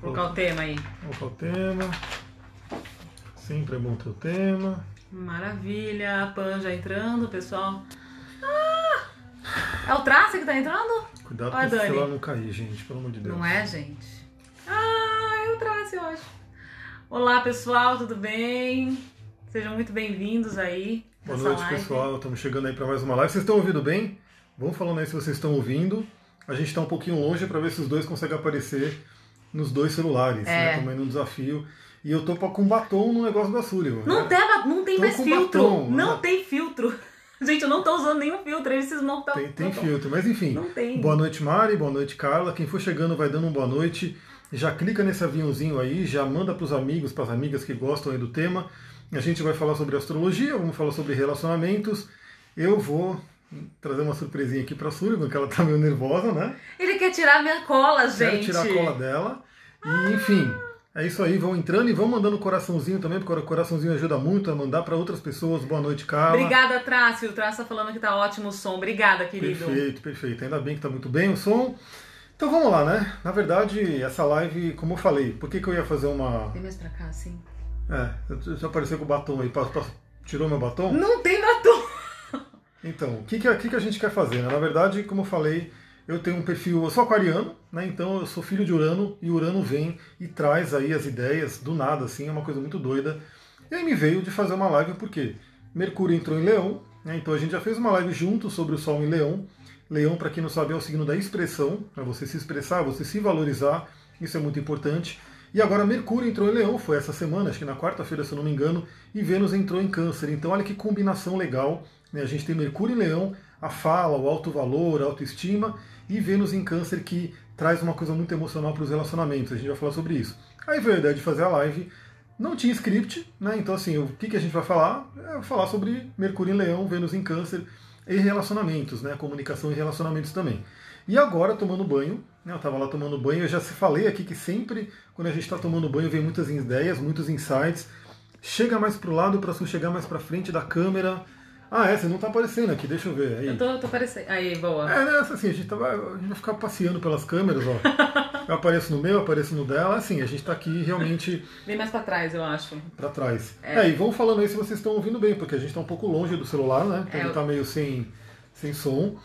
Colocar o tema aí. Colocar o tema. Sempre é bom ter o tema. Maravilha. A Pan já entrando, pessoal. Ah! É o traço que tá entrando? Cuidado pra esse celular não cair, gente, pelo amor de Deus. Não é, gente? Ah, é o traço, eu acho. Olá, pessoal, tudo bem? Sejam muito bem-vindos aí. Boa noite, live. pessoal. Estamos chegando aí para mais uma live. Vocês estão ouvindo bem? Vão falando aí se vocês estão ouvindo. A gente está um pouquinho longe para ver se os dois conseguem aparecer nos dois celulares. É. Né? Também no desafio. E eu tô com batom no negócio da Sullivan. Não né? tem, não tem Tô mais filtro. batom, não né? tem filtro. Gente, eu não tô usando nenhum filtro. Vocês não estão. Tem, tem filtro, mas enfim. Não tem. Boa noite, Mari. Boa noite, Carla. Quem for chegando vai dando um boa noite. Já clica nesse aviãozinho aí, já manda para os amigos, para as amigas que gostam aí do tema. A gente vai falar sobre astrologia, vamos falar sobre relacionamentos. Eu vou trazer uma surpresinha aqui para a Sullivan, que ela tá meio nervosa, né? Ele quer tirar minha cola, gente. tirar a cola dela. E, enfim, é isso aí. Vão entrando e vão mandando coraçãozinho também, porque o coraçãozinho ajuda muito a mandar para outras pessoas. Boa noite, Carla. Obrigada, Trácio. O Trácio tá falando que tá ótimo o som. Obrigada, querido. Perfeito, perfeito. Ainda bem que tá muito bem o som. Então vamos lá, né? Na verdade, essa live, como eu falei, por que, que eu ia fazer uma. Tem mais pra cá, assim? É, já apareceu com o batom aí. Tirou meu batom? Não tem batom. Então, o que, que, que, que a gente quer fazer? Né? Na verdade, como eu falei, eu tenho um perfil, eu sou aquariano, né? Então eu sou filho de Urano e Urano vem e traz aí as ideias do nada, assim, é uma coisa muito doida. E aí me veio de fazer uma live porque Mercúrio entrou em Leão, né? Então a gente já fez uma live junto sobre o Sol em Leão. Leão, para quem não sabe, é o signo da expressão, para você se expressar, você se valorizar, isso é muito importante. E agora Mercúrio entrou em Leão, foi essa semana, acho que na quarta-feira, se eu não me engano, e Vênus entrou em Câncer. Então olha que combinação legal. Né? A gente tem Mercúrio em Leão, a fala, o alto valor, a autoestima, e Vênus em Câncer, que traz uma coisa muito emocional para os relacionamentos. A gente vai falar sobre isso. Aí veio a ideia de fazer a live. Não tinha script, né? Então, assim, o que, que a gente vai falar? É falar sobre Mercúrio em Leão, Vênus em Câncer e relacionamentos, né? Comunicação e relacionamentos também. E agora, tomando banho, né? eu estava lá tomando banho, eu já se falei aqui que sempre, quando a gente está tomando banho, vem muitas ideias, muitos insights. Chega mais para o lado para chegar mais para frente da câmera. Ah, é, você não está aparecendo aqui, deixa eu ver. Aí. Eu tô, tô parecendo. Aí, boa. É, né, assim, a gente, tava, a gente vai ficar passeando pelas câmeras, ó. Eu apareço no meu, eu apareço no dela, assim, a gente tá aqui realmente Vem mais pra trás, eu acho. pra trás. É. É, e vão falando aí se vocês estão ouvindo bem, porque a gente tá um pouco longe do celular, né? Então É, ele tá meio sem, sem som.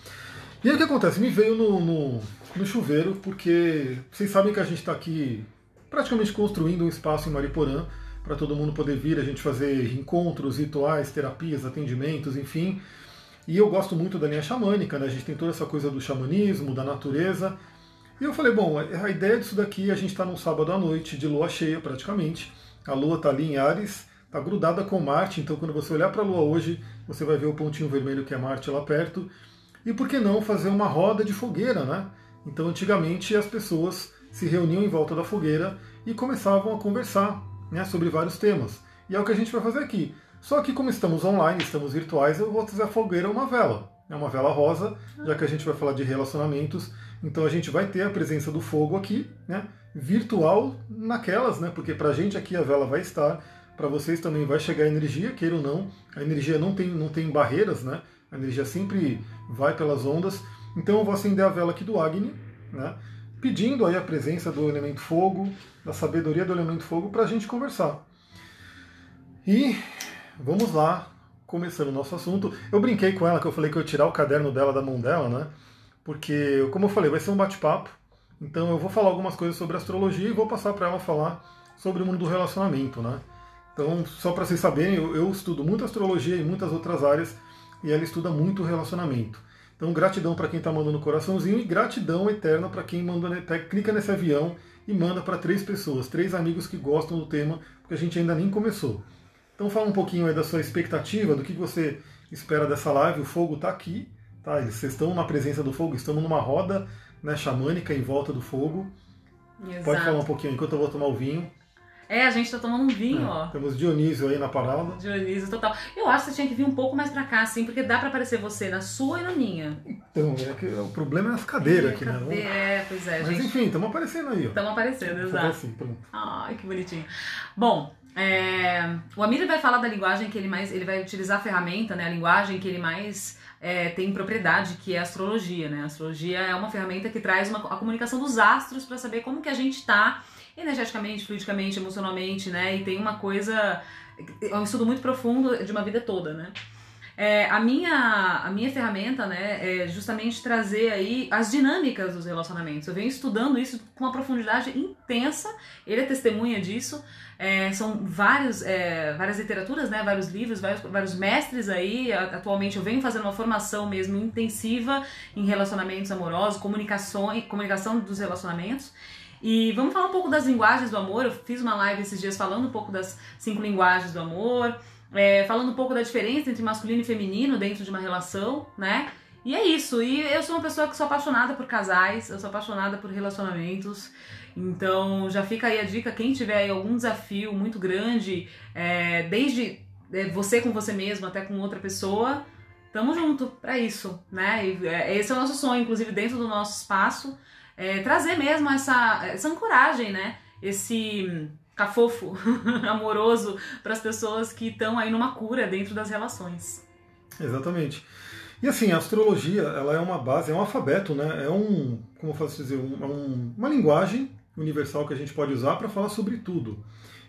E aí o que acontece? Me veio no, no, no chuveiro, porque vocês sabem que a gente tá aqui praticamente construindo um espaço em Mariporã para todo mundo poder vir, a gente fazer encontros, rituais, terapias, atendimentos, enfim. E eu gosto muito da linha xamânica, né? A gente tem toda essa coisa do xamanismo, da natureza. E eu falei, bom, a ideia disso daqui, a gente está num sábado à noite, de lua cheia praticamente. A lua está ali em Ares, está grudada com Marte, então quando você olhar para a lua hoje, você vai ver o pontinho vermelho que é Marte lá perto. E por que não fazer uma roda de fogueira, né? Então antigamente as pessoas se reuniam em volta da fogueira e começavam a conversar né, sobre vários temas. E é o que a gente vai fazer aqui. Só que como estamos online, estamos virtuais, eu vou fazer a fogueira uma vela. É uma vela rosa, já que a gente vai falar de relacionamentos. Então a gente vai ter a presença do fogo aqui, né? Virtual naquelas, né? Porque pra gente aqui a vela vai estar, para vocês também vai chegar a energia, queira ou não. A energia não tem, não tem barreiras, né? A energia sempre vai pelas ondas. Então eu vou acender a vela aqui do Agni, né? Pedindo aí a presença do elemento fogo, da sabedoria do elemento fogo, para a gente conversar. E vamos lá, começando o nosso assunto. Eu brinquei com ela que eu falei que eu ia tirar o caderno dela da mão dela, né? Porque, como eu falei, vai ser um bate-papo. Então eu vou falar algumas coisas sobre astrologia e vou passar para ela falar sobre o mundo do relacionamento, né? Então, só para vocês saberem, eu, eu estudo muito astrologia e muitas outras áreas e ela estuda muito relacionamento. Então, gratidão para quem está mandando coraçãozinho e gratidão eterna para quem manda, né, clica nesse avião e manda para três pessoas, três amigos que gostam do tema, porque a gente ainda nem começou. Então, fala um pouquinho aí da sua expectativa, do que você espera dessa live. O fogo está aqui, tá? Vocês estão na presença do fogo, estamos numa roda né, xamânica em volta do fogo. Exato. Pode falar um pouquinho enquanto eu vou tomar o vinho. É, a gente tá tomando um vinho, É, ó. Temos Dionísio aí na parada. Dionísio total. Eu acho que você tinha que vir um pouco mais pra cá, assim, porque dá pra aparecer você na sua e na minha. Então, é que o problema é as cadeiras aqui, né? Cadê? É, pois é, Mas gente. enfim, estamos aparecendo aí, ó. Estamos aparecendo, exato. assim, pronto. Ai, que bonitinho. Bom, é, o Amir vai falar da linguagem que ele mais. Ele vai utilizar a ferramenta, né? A linguagem que ele mais é, tem propriedade, que é a astrologia, né? A astrologia é uma ferramenta que traz uma, a comunicação dos astros para saber como que a gente tá energeticamente, fluidicamente, emocionalmente, né? E tem uma coisa. É um estudo muito profundo de uma vida toda, né? É, a, minha, a minha ferramenta, né, é justamente trazer aí as dinâmicas dos relacionamentos. Eu venho estudando isso com uma profundidade intensa, ele é testemunha disso. É, são vários, é, várias literaturas, né, vários livros, vários, vários mestres aí. Atualmente eu venho fazendo uma formação mesmo intensiva em relacionamentos amorosos, comunicação, comunicação dos relacionamentos. E vamos falar um pouco das linguagens do amor. Eu fiz uma live esses dias falando um pouco das cinco linguagens do amor. É, falando um pouco da diferença entre masculino e feminino dentro de uma relação, né? E é isso. E eu sou uma pessoa que sou apaixonada por casais, eu sou apaixonada por relacionamentos. Então já fica aí a dica, quem tiver algum desafio muito grande, é, desde é, você com você mesmo até com outra pessoa, tamo junto pra isso, né? E, é, esse é o nosso sonho, inclusive dentro do nosso espaço, é, trazer mesmo essa, essa ancoragem, né? Esse cafofo amoroso para as pessoas que estão aí numa cura dentro das relações. Exatamente. E assim, a astrologia, ela é uma base, é um alfabeto, né? É um, como eu dizer, um- é um- uma linguagem universal que a gente pode usar para falar sobre tudo.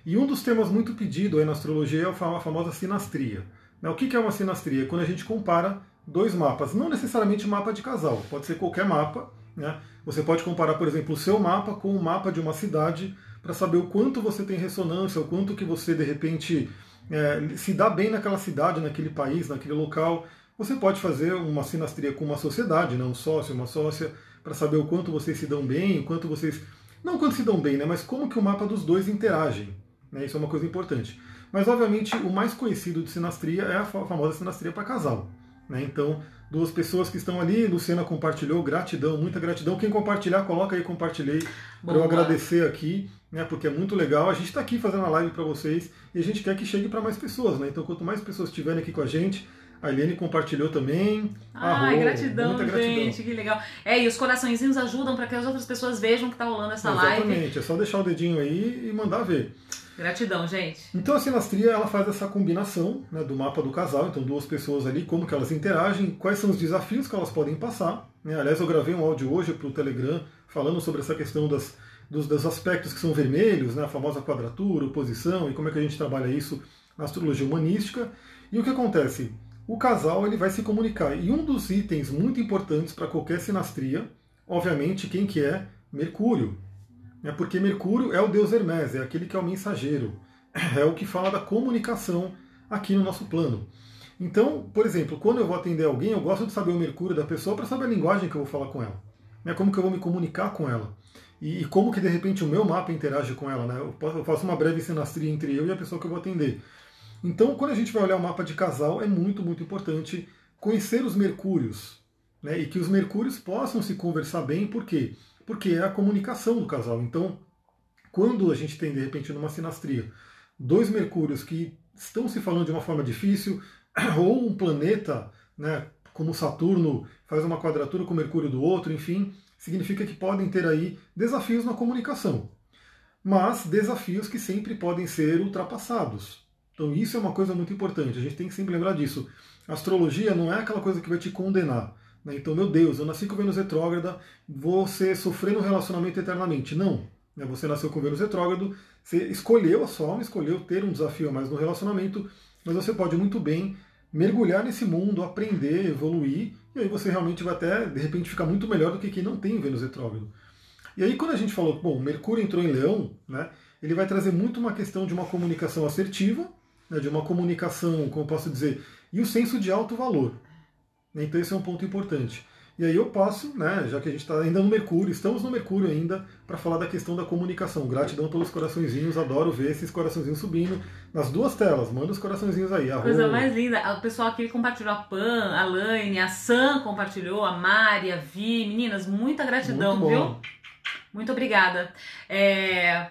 E um dos temas muito pedido na astrologia é a fa- a famosa sinastria. Né? O que que é uma sinastria? É quando a gente compara dois mapas, não necessariamente mapa de casal, pode ser qualquer mapa. Né? Você pode comparar, por exemplo, o seu mapa com o mapa de uma cidade para saber o quanto você tem ressonância, o quanto que você de repente é, se dá bem naquela cidade, naquele país, naquele local. Você pode fazer uma sinastria com uma sociedade, né? um sócio, uma sócia, para saber o quanto vocês se dão bem, o quanto vocês. Não quanto se dão bem, né? mas como que o mapa dos dois interagem. Né? Isso é uma coisa importante. Mas, obviamente, o mais conhecido de sinastria é a fa- famosa sinastria para casal. Né? Então, duas pessoas que estão ali, Luciana compartilhou, gratidão, muita gratidão. Quem compartilhar, coloca aí, compartilhei, para eu agradecer aqui, né? porque é muito legal. A gente está aqui fazendo a live para vocês e a gente quer que chegue para mais pessoas. Né? Então, quanto mais pessoas estiverem aqui com a gente, a Eliane compartilhou também. Ai, Arro, gratidão, muita gratidão. gente, que legal. É, e os coraçõezinhos ajudam para que as outras pessoas vejam que tá rolando essa live. Exatamente, é só deixar o dedinho aí e mandar ver. Gratidão, gente. Então a sinastria ela faz essa combinação né, do mapa do casal, então duas pessoas ali, como que elas interagem, quais são os desafios que elas podem passar. Né? Aliás, eu gravei um áudio hoje para o Telegram falando sobre essa questão das, dos, dos aspectos que são vermelhos, né, a famosa quadratura, oposição, e como é que a gente trabalha isso na astrologia humanística. E o que acontece? O casal ele vai se comunicar. E um dos itens muito importantes para qualquer sinastria, obviamente, quem que é? Mercúrio. É porque Mercúrio é o deus Hermes, é aquele que é o mensageiro, é o que fala da comunicação aqui no nosso plano. Então, por exemplo, quando eu vou atender alguém, eu gosto de saber o Mercúrio da pessoa para saber a linguagem que eu vou falar com ela, né? como que eu vou me comunicar com ela e, como que de repente o meu mapa interage com ela. Né? Eu faço uma breve sinastria entre eu e a pessoa que eu vou atender. Então, quando a gente vai olhar o mapa de casal, é muito, muito importante conhecer os Mercúrios né? e que os Mercúrios possam se conversar bem, por quê? Porque é a comunicação do casal. Então, quando a gente tem, de repente, numa sinastria, dois Mercúrios que estão se falando de uma forma difícil, ou um planeta, né, como Saturno, faz uma quadratura com o Mercúrio do outro, enfim, significa que podem ter aí desafios na comunicação. Mas desafios que sempre podem ser ultrapassados. Então isso é uma coisa muito importante, a gente tem que sempre lembrar disso. A astrologia não é aquela coisa que vai te condenar. Né? Então, meu Deus, eu nasci com Vênus retrógrada, vou ser, sofrer no relacionamento eternamente. Não. né? Você nasceu com Vênus retrógrado, você escolheu a sua alma, escolheu ter um desafio a mais no relacionamento, mas você pode muito bem mergulhar nesse mundo, aprender, evoluir, e aí você realmente vai até, de repente, ficar muito melhor do que quem não tem Vênus retrógrado. E aí, quando a gente falou, bom, Mercúrio entrou em Leão, né, ele vai trazer muito uma questão de uma comunicação assertiva, né, de uma comunicação, como posso dizer, e o senso de alto valor. Então, esse é um ponto importante. E aí eu passo, né, já que a gente está ainda no Mercúrio, estamos no Mercúrio ainda, para falar da questão da comunicação. Gratidão pelos coraçõezinhos, adoro ver esses coraçõezinhos subindo nas duas telas. Manda os coraçõezinhos aí. Coisa mais linda. O pessoal aqui compartilhou a Pan, a Laine, a Sam compartilhou, a Mari, a Vi. Meninas, muita gratidão, Muito viu? Muito obrigada. É,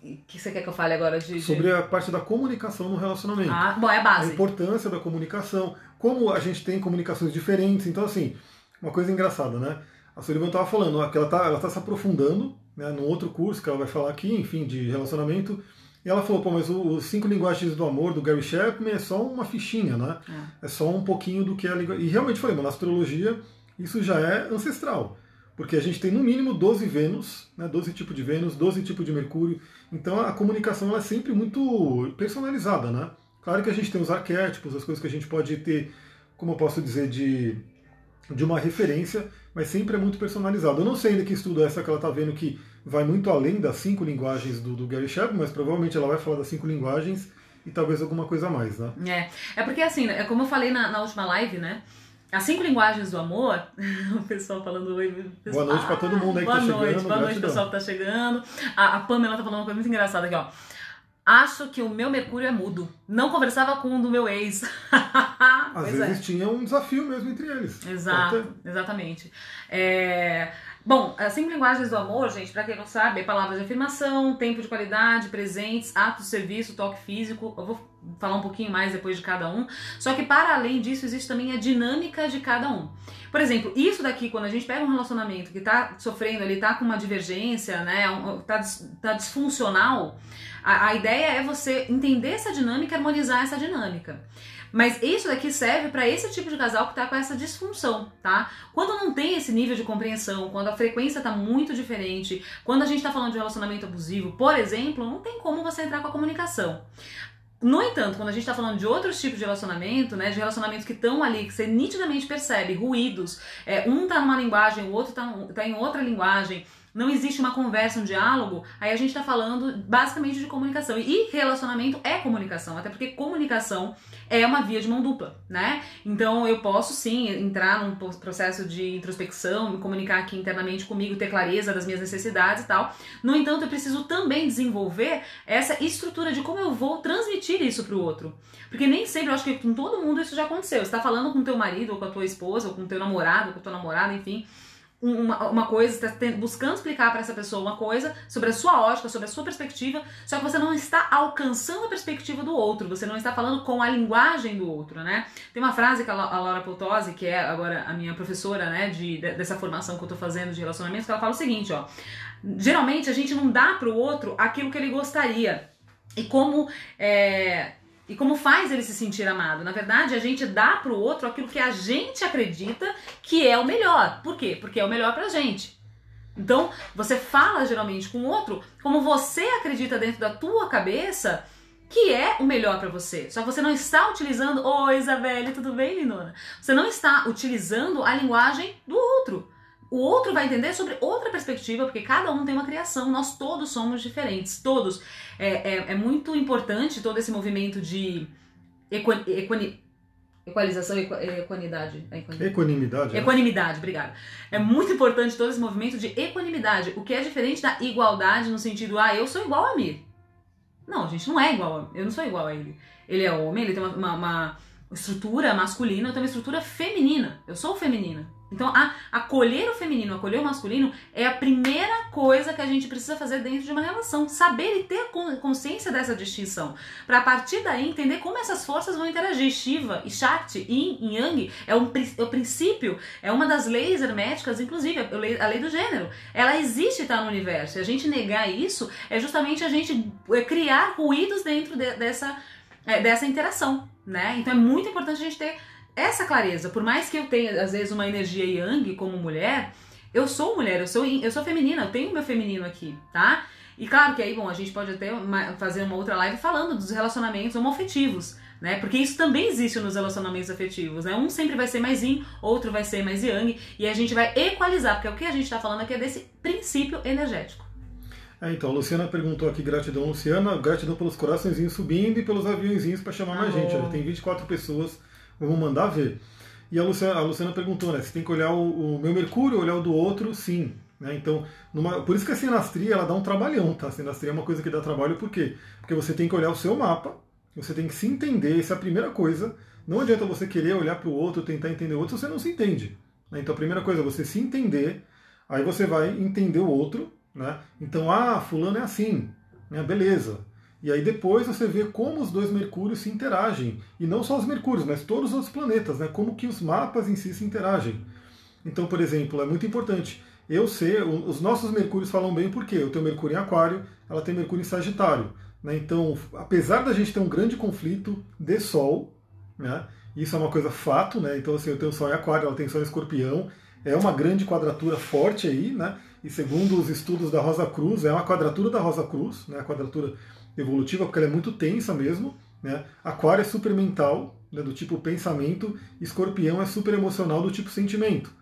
O que você quer que eu fale agora de, de... Sobre a parte da comunicação no relacionamento. Ah, bom, é a base. A importância da comunicação, como a gente tem comunicações diferentes. Então, assim, uma coisa engraçada, né? A Sullivan estava falando que ela está ela tá se aprofundando né, num outro curso que ela vai falar aqui, enfim, de relacionamento. E ela falou, pô, mas os cinco linguagens do amor do Gary Chapman é só uma fichinha, né? É, é só um pouquinho do que é a linguagem. E realmente falei, mas na astrologia isso já é ancestral. Porque a gente tem no mínimo 12 Vênus, né, 12 tipos de Vênus, 12 tipos de Mercúrio. Então a comunicação é sempre muito personalizada, né? Claro que a gente tem os arquétipos, as coisas que a gente pode ter, como eu posso dizer, de, de uma referência, mas sempre é muito personalizado. Eu não sei ainda que estudo é essa que ela está vendo que vai muito além das cinco linguagens do, do Gary Chapman, mas provavelmente ela vai falar das cinco linguagens e talvez alguma coisa a mais, né? É, é porque assim, é como eu falei na, na última live, né? As cinco linguagens do amor, o pessoal falando oi. Pessoal, boa noite para todo mundo aí que boa tá noite, chegando. Boa noite, pessoal que tá chegando. A, a Pamela tá falando uma coisa muito engraçada aqui, ó. Acho que o meu Mercúrio é mudo. Não conversava com um do meu ex. Às pois vezes é. tinha um desafio mesmo entre eles. Exato, exatamente. É... Bom, as cinco linguagens do amor, gente, para quem não sabe, é palavras de afirmação, tempo de qualidade, presentes, atos de serviço, toque físico. Eu vou falar um pouquinho mais depois de cada um. Só que para além disso, existe também a dinâmica de cada um. Por exemplo, isso daqui, quando a gente pega um relacionamento que tá sofrendo, ele tá com uma divergência, né, tá, tá disfuncional, a, a ideia é você entender essa dinâmica e harmonizar essa dinâmica. Mas isso daqui serve para esse tipo de casal que está com essa disfunção, tá? Quando não tem esse nível de compreensão, quando a frequência está muito diferente, quando a gente está falando de relacionamento abusivo, por exemplo, não tem como você entrar com a comunicação. No entanto, quando a gente está falando de outros tipos de relacionamento, né, de relacionamentos que estão ali, que você nitidamente percebe ruídos, é, um está numa linguagem, o outro está tá em outra linguagem, não existe uma conversa, um diálogo, aí a gente está falando basicamente de comunicação. E relacionamento é comunicação, até porque comunicação é uma via de mão dupla, né? Então eu posso sim entrar num processo de introspecção, me comunicar aqui internamente comigo, ter clareza das minhas necessidades e tal. No entanto, eu preciso também desenvolver essa estrutura de como eu vou transmitir isso para o outro. Porque nem sempre, eu acho que com todo mundo isso já aconteceu. Você está falando com teu marido, ou com a tua esposa, ou com teu namorado, ou com tua namorada, enfim uma, uma coisa, está buscando explicar para essa pessoa uma coisa sobre a sua ótica, sobre a sua perspectiva, só que você não está alcançando a perspectiva do outro, você não está falando com a linguagem do outro, né? Tem uma frase que a Laura Potose, que é agora a minha professora, né, de, dessa formação que eu estou fazendo de relacionamentos, que ela fala o seguinte, ó. Geralmente a gente não dá para o outro aquilo que ele gostaria. E como é, e como faz ele se sentir amado. Na verdade, a gente dá para o outro aquilo que a gente acredita que é o melhor. Por quê? Porque é o melhor para a gente. Então, você fala geralmente com o outro como você acredita dentro da tua cabeça que é o melhor para você. Só que você não está utilizando, oi Isabelle, tudo bem, lindona? Você não está utilizando a linguagem do outro. O outro vai entender sobre outra perspectiva, porque cada um tem uma criação, nós todos somos diferentes, todos. É, é, é muito importante todo esse movimento de equani, equalização, equ, equanidade. É equanimidade. Né? Equanimidade, obrigada. É muito importante todo esse movimento de equanimidade, o que é diferente da igualdade no sentido, ah, eu sou igual a mim. Não, a gente não é igual, a, eu não sou igual a ele. Ele é homem, ele tem uma, uma, uma estrutura masculina, eu tenho uma estrutura feminina. Eu sou feminina. Então, a, acolher o feminino, acolher o masculino é a primeira coisa que a gente precisa fazer dentro de uma relação. Saber e ter consciência dessa distinção. Para a partir daí entender como essas forças vão interagir. Shiva e Shakti, Yin e Yang, é, um, é o princípio, é uma das leis herméticas, inclusive, a lei, do gênero. Ela existe, está no universo. E a gente negar isso é justamente a gente é, criar ruídos dentro de, dessa, é, dessa interação. Né? Então é muito importante a gente ter essa clareza, por mais que eu tenha às vezes uma energia yang como mulher, eu sou mulher, eu sou eu sou feminina, eu tenho meu feminino aqui, tá? E claro que aí, bom, a gente pode até fazer uma outra live falando dos relacionamentos homoafetivos, né? Porque isso também existe nos relacionamentos afetivos, né? Um sempre vai ser mais yin, outro vai ser mais yang, e a gente vai equalizar, porque o que a gente está falando aqui é desse princípio energético. É, então, a Luciana perguntou aqui, gratidão, Luciana, gratidão pelos coraçõezinhos subindo e pelos aviãozinhos para chamar mais gente. Já tem 24 pessoas Vamos mandar ver. E a Luciana, a Luciana perguntou, né? Se tem que olhar o, o meu Mercúrio, olhar o do outro, sim. Né? Então, numa, por isso que a sinastria ela dá um trabalhão, tá? A sinastria é uma coisa que dá trabalho, por quê? Porque você tem que olhar o seu mapa, você tem que se entender, essa é a primeira coisa. Não adianta você querer olhar para o outro, tentar entender o outro, você não se entende. Né? Então, a primeira coisa é você se entender, aí você vai entender o outro, né? Então, ah, fulano é assim. Né? Beleza. E aí depois você vê como os dois Mercúrios se interagem. E não só os Mercúrios, mas todos os outros planetas, né? Como que os mapas em si se interagem. Então, por exemplo, é muito importante. Eu sei, os nossos Mercúrios falam bem porque eu tenho Mercúrio em Aquário, ela tem Mercúrio em Sagitário. Né? Então, apesar da gente ter um grande conflito de Sol, né? isso é uma coisa fato, né? Então, assim, eu tenho Sol em Aquário, ela tem Sol em Escorpião, é uma grande quadratura forte aí, né? E segundo os estudos da Rosa Cruz, é uma quadratura da Rosa Cruz, né? A quadratura evolutiva, porque ela é muito tensa mesmo. Né? Aquário é super mental, né, do tipo pensamento, escorpião é super emocional, do tipo sentimento.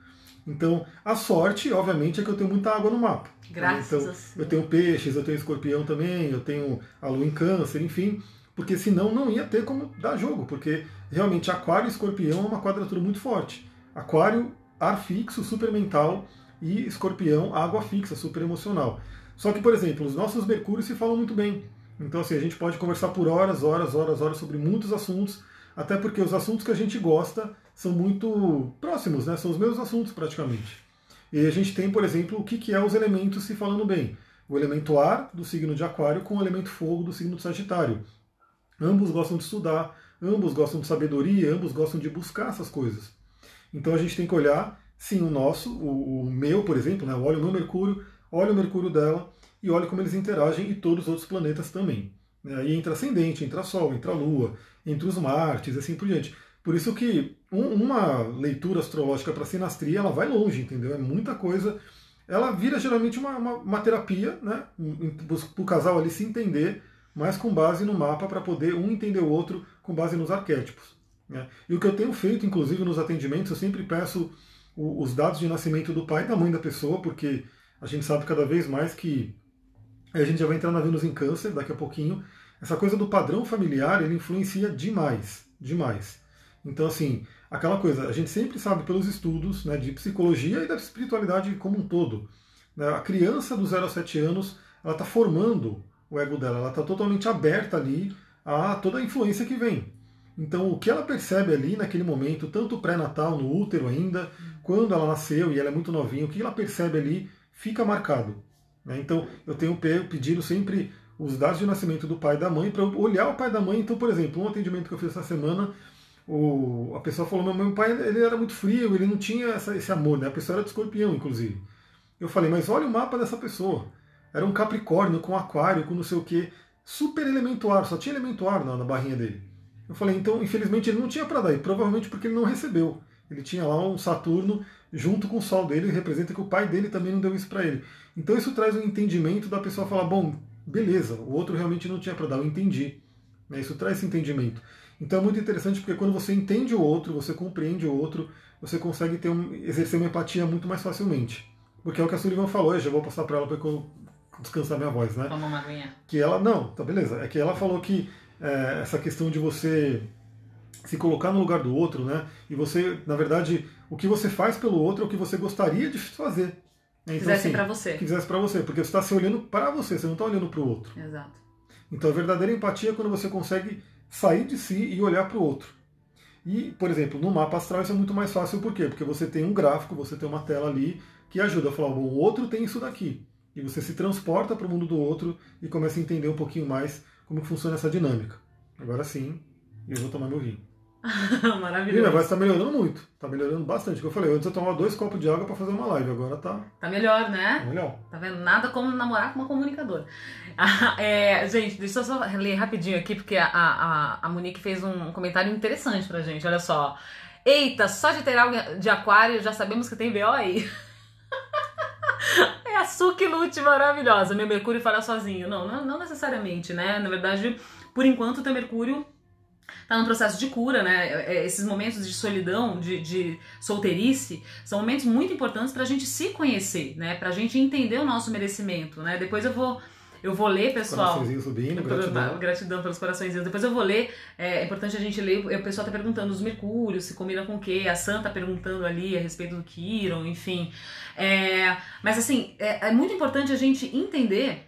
Então, a sorte, obviamente, é que eu tenho muita água no mapa. Graças então, eu tenho peixes, eu tenho escorpião também, eu tenho a lua em câncer, enfim, porque senão não ia ter como dar jogo, porque realmente aquário e escorpião é uma quadratura muito forte. Aquário, ar fixo, super mental, e escorpião, água fixa, super emocional. Só que, por exemplo, os nossos mercúrios se falam muito bem. Então, assim, a gente pode conversar por horas, horas, horas, horas sobre muitos assuntos, até porque os assuntos que a gente gosta são muito próximos, né? São os mesmos assuntos praticamente. E a gente tem, por exemplo, o que, que é os elementos se falando bem. O elemento ar do signo de Aquário com o elemento fogo do signo de Sagitário. Ambos gostam de estudar, ambos gostam de sabedoria, ambos gostam de buscar essas coisas. Então a gente tem que olhar, sim, o nosso, o, o meu, por exemplo, né? eu olho o meu Mercúrio, olho o Mercúrio dela, e olha como eles interagem e todos os outros planetas também. Né? Aí entra ascendente, entra Sol, entra Lua, entre os Martes e assim por diante. Por isso que um, uma leitura astrológica para sinastria, ela vai longe, entendeu? É muita coisa. Ela vira geralmente uma, uma, uma terapia, né? Para o casal ali se entender, mas com base no mapa para poder um entender o outro com base nos arquétipos. Né? E o que eu tenho feito, inclusive nos atendimentos, eu sempre peço os dados de nascimento do pai e da mãe da pessoa, porque a gente sabe cada vez mais que a gente já vai entrar na Vênus em Câncer daqui a pouquinho. Essa coisa do padrão familiar, ele influencia demais, demais. Então, assim, aquela coisa, a gente sempre sabe pelos estudos né, de psicologia e da espiritualidade como um todo. Né, a criança do 0 a 7 anos, ela está formando o ego dela, ela está totalmente aberta ali a toda a influência que vem. Então, o que ela percebe ali naquele momento, tanto pré-natal, no útero ainda, quando ela nasceu e ela é muito novinha, o que ela percebe ali fica marcado. Né? Então, eu tenho pedido sempre os dados de nascimento do pai e da mãe para olhar o pai e da mãe. Então, por exemplo, um atendimento que eu fiz essa semana, o, a pessoa falou: meu, pai ele era muito frio, ele não tinha essa, esse amor, né? a pessoa era de escorpião, inclusive. Eu falei: mas olha o mapa dessa pessoa. Era um Capricórnio com Aquário, com não sei o que, super elemento ar, só tinha elemento ar na, na barrinha dele. Eu falei: então, infelizmente, ele não tinha para dar, e provavelmente porque ele não recebeu. Ele tinha lá um Saturno junto com o Sol dele, representa que o pai dele também não deu isso para ele. Então isso traz um entendimento da pessoa falar, bom, beleza, o outro realmente não tinha para dar, eu entendi. Né? Isso traz esse entendimento. Então é muito interessante porque quando você entende o outro, você compreende o outro, você consegue ter um, exercer uma empatia muito mais facilmente. Porque é o que a Sullivan falou, eu já vou passar para ela para eu descansar minha voz, né? Toma uma aguinha. Que ela, não, tá beleza. É que ela falou que é, essa questão de você se colocar no lugar do outro, né? E você, na verdade, o que você faz pelo outro é o que você gostaria de fazer. Então, quisesse assim, para você. Quisesse para você, porque você está se olhando para você, você não está olhando para o outro. Exato. Então a verdadeira empatia é quando você consegue sair de si e olhar para o outro. E, por exemplo, no mapa astral isso é muito mais fácil, por quê? Porque você tem um gráfico, você tem uma tela ali que ajuda a falar, bom, o outro tem isso daqui. E você se transporta para o mundo do outro e começa a entender um pouquinho mais como funciona essa dinâmica. Agora sim, eu vou tomar meu vinho. Maravilhoso. E minha voz está melhorando muito. Está melhorando bastante. Como eu falei, antes eu tomava dois copos de água para fazer uma live. Agora tá. Tá melhor, né? Tá melhor. Tá vendo? Nada como namorar com uma comunicadora. Ah, é, gente, deixa eu só ler rapidinho aqui, porque a, a, a Monique fez um comentário interessante pra gente. Olha só. Eita, só de ter algo de aquário já sabemos que tem BO aí. é a Suki Lute maravilhosa. Meu Mercúrio fala sozinho. Não, não, não necessariamente, né? Na verdade, por enquanto, o teu Mercúrio tá num processo de cura, né? É, é, esses momentos de solidão, de, de solteirice, são momentos muito importantes para a gente se conhecer, né? Para a gente entender o nosso merecimento, né? Depois eu vou eu vou ler, pessoal. Subindo, gratidão. Gratidão pelos coraçõezinhos. Depois eu vou ler. É, é importante a gente ler. O pessoal tá perguntando os Mercúrios, se combina com o quê. A Santa tá perguntando ali a respeito do Kiron, enfim. É, mas assim, é, é muito importante a gente entender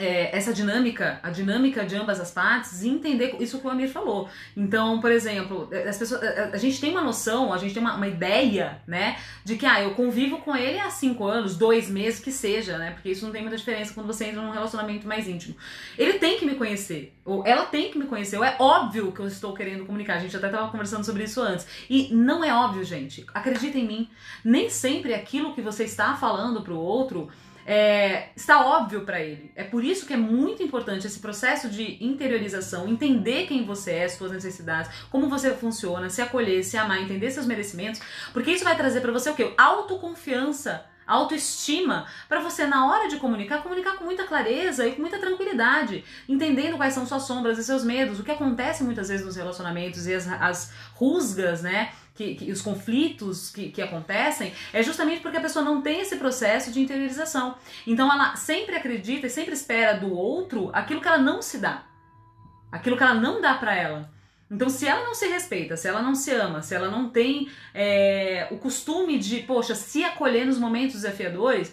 é, essa dinâmica, a dinâmica de ambas as partes e entender isso que o Amir falou. Então, por exemplo, as pessoas, a, a gente tem uma noção, a gente tem uma, uma, ideia, né, de que ah, eu convivo com ele há cinco anos, dois meses, que seja, né, porque isso não tem muita diferença quando você entra num relacionamento mais íntimo. Ele tem que me conhecer, ou ela tem que me conhecer, ou é óbvio que eu estou querendo comunicar. A gente até estava conversando sobre isso antes. E não é óbvio, gente. Acredita em mim. Nem sempre aquilo que você está falando pro outro é, está óbvio para ele. É por isso que é muito importante esse processo de interiorização, entender quem você é, suas necessidades, como você funciona, se acolher, se amar, entender seus merecimentos, porque isso vai trazer para você o quê? Autoconfiança autoestima, para você, na hora de comunicar, comunicar com muita clareza e com muita tranquilidade, entendendo quais são suas sombras e seus medos, o que acontece muitas vezes nos relacionamentos e as, as rusgas, né? Que, que, os conflitos que, que acontecem é justamente porque a pessoa não tem esse processo de interiorização. Então ela sempre acredita e sempre espera do outro aquilo que ela não se dá, aquilo que ela não dá para ela. Então, se ela não se respeita, se ela não se ama, se ela não tem é, o costume de, poxa, se acolher nos momentos desafiadores,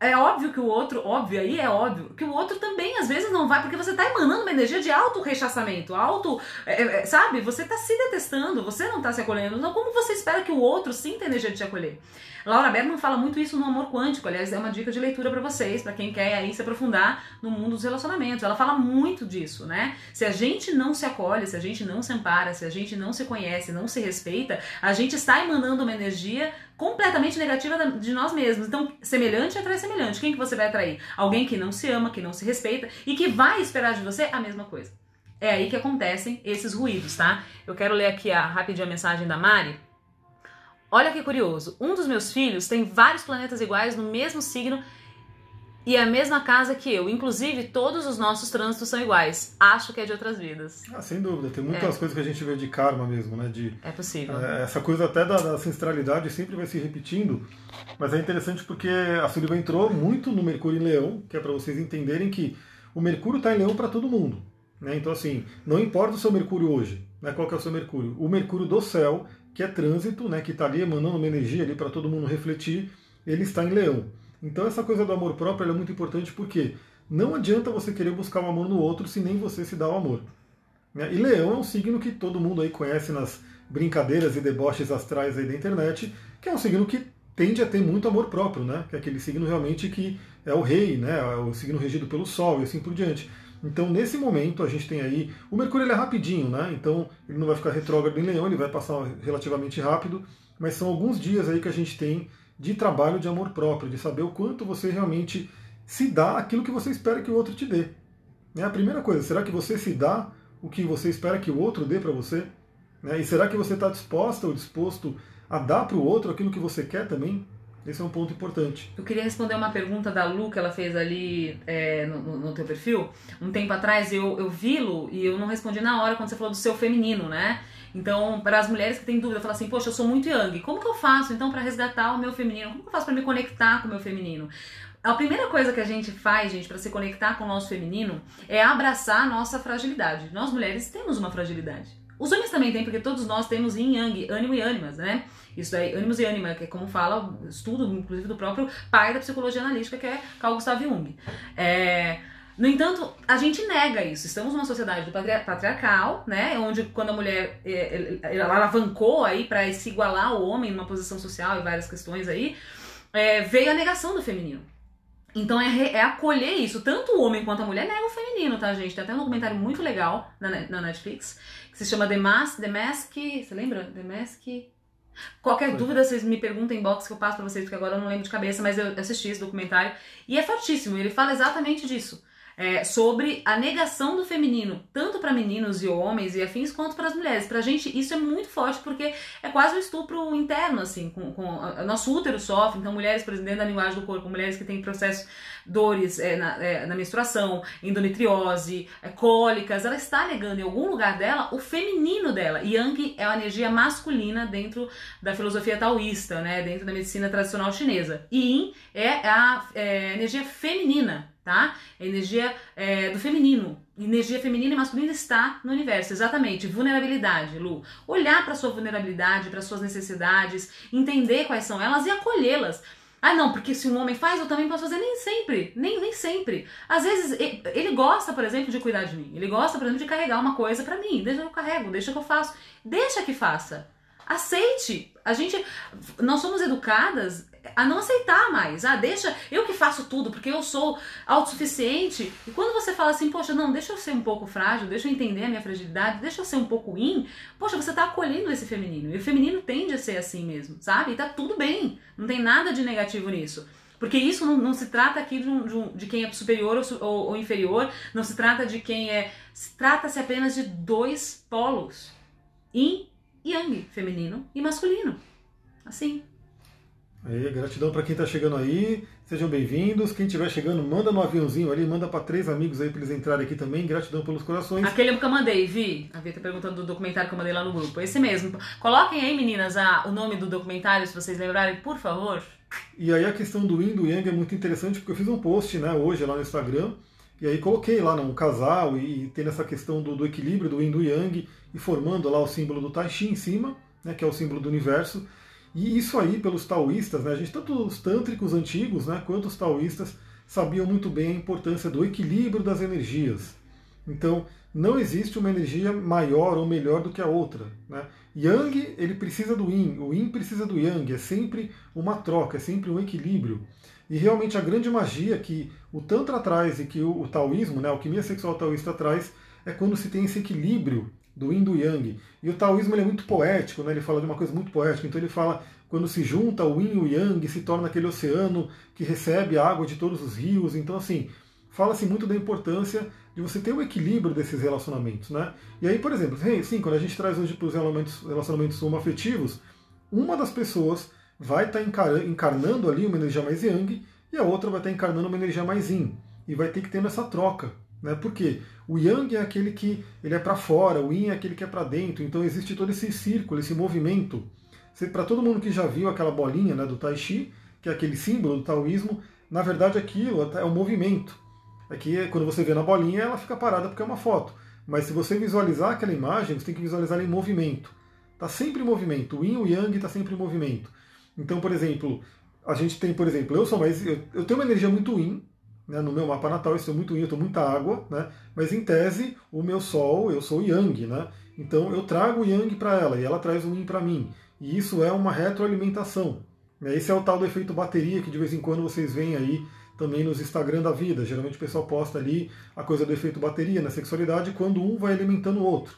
é, é óbvio que o outro, óbvio aí, é óbvio, que o outro também às vezes não vai, porque você tá emanando uma energia de auto-rechaçamento, auto, é, é, sabe? Você tá se detestando, você não tá se acolhendo. Então, como você espera que o outro sinta a energia de te acolher? Laura Bergman fala muito isso no Amor Quântico, aliás, é uma dica de leitura para vocês, para quem quer aí se aprofundar no mundo dos relacionamentos. Ela fala muito disso, né? Se a gente não se acolhe, se a gente não se ampara, se a gente não se conhece, não se respeita, a gente está emanando uma energia completamente negativa de nós mesmos. Então, semelhante atrai semelhante. Quem que você vai atrair? Alguém que não se ama, que não se respeita e que vai esperar de você a mesma coisa. É aí que acontecem esses ruídos, tá? Eu quero ler aqui a rapidinha a mensagem da Mari. Olha que curioso, um dos meus filhos tem vários planetas iguais no mesmo signo e a mesma casa que eu. Inclusive, todos os nossos trânsitos são iguais. Acho que é de outras vidas. Ah, sem dúvida. Tem muitas é. coisas que a gente vê de karma mesmo, né? De, é possível. É, essa coisa até da, da ancestralidade sempre vai se repetindo. Mas é interessante porque a Sullivan entrou muito no Mercúrio em Leão, que é para vocês entenderem que o Mercúrio está em Leão para todo mundo. Né? Então, assim, não importa o seu Mercúrio hoje, né? qual que é o seu Mercúrio. O Mercúrio do céu que é trânsito, né, que está ali emanando uma energia ali para todo mundo refletir, ele está em leão. Então essa coisa do amor próprio é muito importante porque não adianta você querer buscar o um amor no outro se nem você se dá o amor. Né? E leão é um signo que todo mundo aí conhece nas brincadeiras e deboches astrais aí da internet, que é um signo que tende a ter muito amor próprio, né? Que é aquele signo realmente que é o rei, né? É o signo regido pelo sol e assim por diante. Então, nesse momento, a gente tem aí. O Mercúrio ele é rapidinho, né? Então, ele não vai ficar retrógrado em Leão, ele vai passar relativamente rápido. Mas são alguns dias aí que a gente tem de trabalho de amor próprio, de saber o quanto você realmente se dá aquilo que você espera que o outro te dê. É a primeira coisa, será que você se dá o que você espera que o outro dê para você? Né? E será que você está disposta ou disposto a dar para o outro aquilo que você quer também? Esse é um ponto importante. Eu queria responder uma pergunta da Lu que ela fez ali é, no, no, teu perfil. Um tempo atrás eu, eu vi, Lu, e eu não respondi na hora quando você falou do seu feminino, né? Então, para as mulheres que têm dúvida, falar assim, poxa, eu sou muito yang, como que eu faço então para resgatar o meu feminino? Como que eu faço para me conectar com o meu feminino? A primeira coisa que a gente faz, gente, para se conectar com o nosso feminino é abraçar a nossa fragilidade. Nós mulheres temos uma fragilidade. Os homens também têm, porque todos nós temos yin yang, ânimo e ânimas, né? Isso daí, ânimos e ânima, que é como fala, estudo, inclusive, do próprio pai da psicologia analítica, que é Carl Gustav Jung. É, no entanto, a gente nega isso. Estamos numa sociedade patriarcal, né, onde quando a mulher é, é, ela alavancou aí para se igualar ao homem numa posição social e várias questões aí, é, veio a negação do feminino. Então é, é, acolher isso. Tanto o homem quanto a mulher negam o feminino, tá, gente? Tem até um documentário muito legal na, na Netflix que se chama The Mask. The Mask. Você lembra? The Mask. Qualquer Foi. dúvida, vocês me perguntem em box que eu passo pra vocês, porque agora eu não lembro de cabeça, mas eu assisti esse documentário. E é fortíssimo, ele fala exatamente disso é, sobre a negação do feminino, tanto para meninos e homens e afins, quanto para as mulheres. Pra gente isso é muito forte porque é quase um estupro interno, assim, com, com a, nosso útero sofre, então mulheres, por exemplo, dentro da linguagem do corpo, mulheres que têm processos, dores é, na, é, na, menstruação, endometriose, é, cólicas, ela está negando em algum lugar dela o feminino dela. Yang é a energia masculina dentro da filosofia taoísta, né, dentro da medicina tradicional chinesa. Yin é a é, energia feminina tá? A energia é, do feminino. Energia feminina e masculina está no universo, exatamente. Vulnerabilidade, Lu. Olhar para sua vulnerabilidade, para suas necessidades, entender quais são elas e acolhê-las. Ah, não, porque se um homem faz, eu também posso fazer. Nem sempre. Nem, nem sempre. Às vezes, ele gosta, por exemplo, de cuidar de mim. Ele gosta, por exemplo, de carregar uma coisa para mim. Deixa que eu carrego, deixa que eu faço. Deixa que faça. Aceite. A gente. Nós somos educadas a não aceitar mais. Ah, deixa eu que faço tudo, porque eu sou autossuficiente. E quando você fala assim, poxa, não, deixa eu ser um pouco frágil, deixa eu entender a minha fragilidade, deixa eu ser um pouco in, poxa, você tá acolhendo esse feminino. E o feminino tende a ser assim mesmo, sabe? E tá tudo bem. Não tem nada de negativo nisso. Porque isso não, não se trata aqui de, um, de, um, de quem é superior ou, ou, ou, inferior, não se trata de quem é. Se trata-se apenas de dois polos: yin e yang, feminino e masculino. Assim. Aí, gratidão para quem está chegando aí. Sejam bem-vindos. Quem estiver chegando, manda no aviãozinho ali, manda para três amigos aí para eles entrarem aqui também. Gratidão pelos corações. Aquele que eu mandei, Vi. A Vi tá perguntando do documentário que eu mandei lá no grupo. Esse mesmo. Coloquem aí, meninas, a, o nome do documentário, se vocês lembrarem, por favor. E aí a questão do Yin do Yang é muito interessante, porque eu fiz um post né, hoje lá no Instagram. E aí coloquei lá um casal e, e tendo essa questão do, do equilíbrio do Yin do Yang e formando lá o símbolo do Tai Chi em cima, né, que é o símbolo do universo. E isso aí, pelos taoístas, né, a gente, tanto os tântricos antigos né, quanto os taoístas, sabiam muito bem a importância do equilíbrio das energias. Então, não existe uma energia maior ou melhor do que a outra. Né? Yang, ele precisa do Yin, o Yin precisa do Yang, é sempre uma troca, é sempre um equilíbrio. E realmente a grande magia que o Tantra traz e que o, o taoísmo, né, a alquimia sexual taoísta traz, é quando se tem esse equilíbrio do Yin do Yang. E o taoísmo é muito poético, né? ele fala de uma coisa muito poética. Então ele fala quando se junta o Yin e o Yang, se torna aquele oceano que recebe a água de todos os rios. Então, assim, fala-se muito da importância de você ter o equilíbrio desses relacionamentos. Né? E aí, por exemplo, sim, quando a gente traz hoje para os relacionamentos, relacionamentos homoafetivos, uma das pessoas vai estar tá encarnando ali uma energia mais Yang e a outra vai estar tá encarnando uma energia mais Yin. E vai ter que ter essa troca. Né? Por quê? O Yang é aquele que ele é para fora, o Yin é aquele que é para dentro. Então existe todo esse círculo, esse movimento. Para todo mundo que já viu aquela bolinha né, do Tai Chi, que é aquele símbolo do taoísmo, na verdade aquilo é um movimento. Aqui, quando você vê na bolinha, ela fica parada porque é uma foto. Mas se você visualizar aquela imagem, você tem que visualizar ela em movimento. Está sempre em movimento. O Yin e o Yang está sempre em movimento. Então, por exemplo, a gente tem, por exemplo, eu sou mais. Eu, eu tenho uma energia muito Yin, né, no meu mapa natal eu estou muito yin, eu estou muita água, né, mas em tese o meu sol, eu sou yang, né, então eu trago o yang para ela e ela traz o yin para mim. E isso é uma retroalimentação. Né, esse é o tal do efeito bateria que de vez em quando vocês veem aí também nos Instagram da vida. Geralmente o pessoal posta ali a coisa do efeito bateria na sexualidade quando um vai alimentando o outro.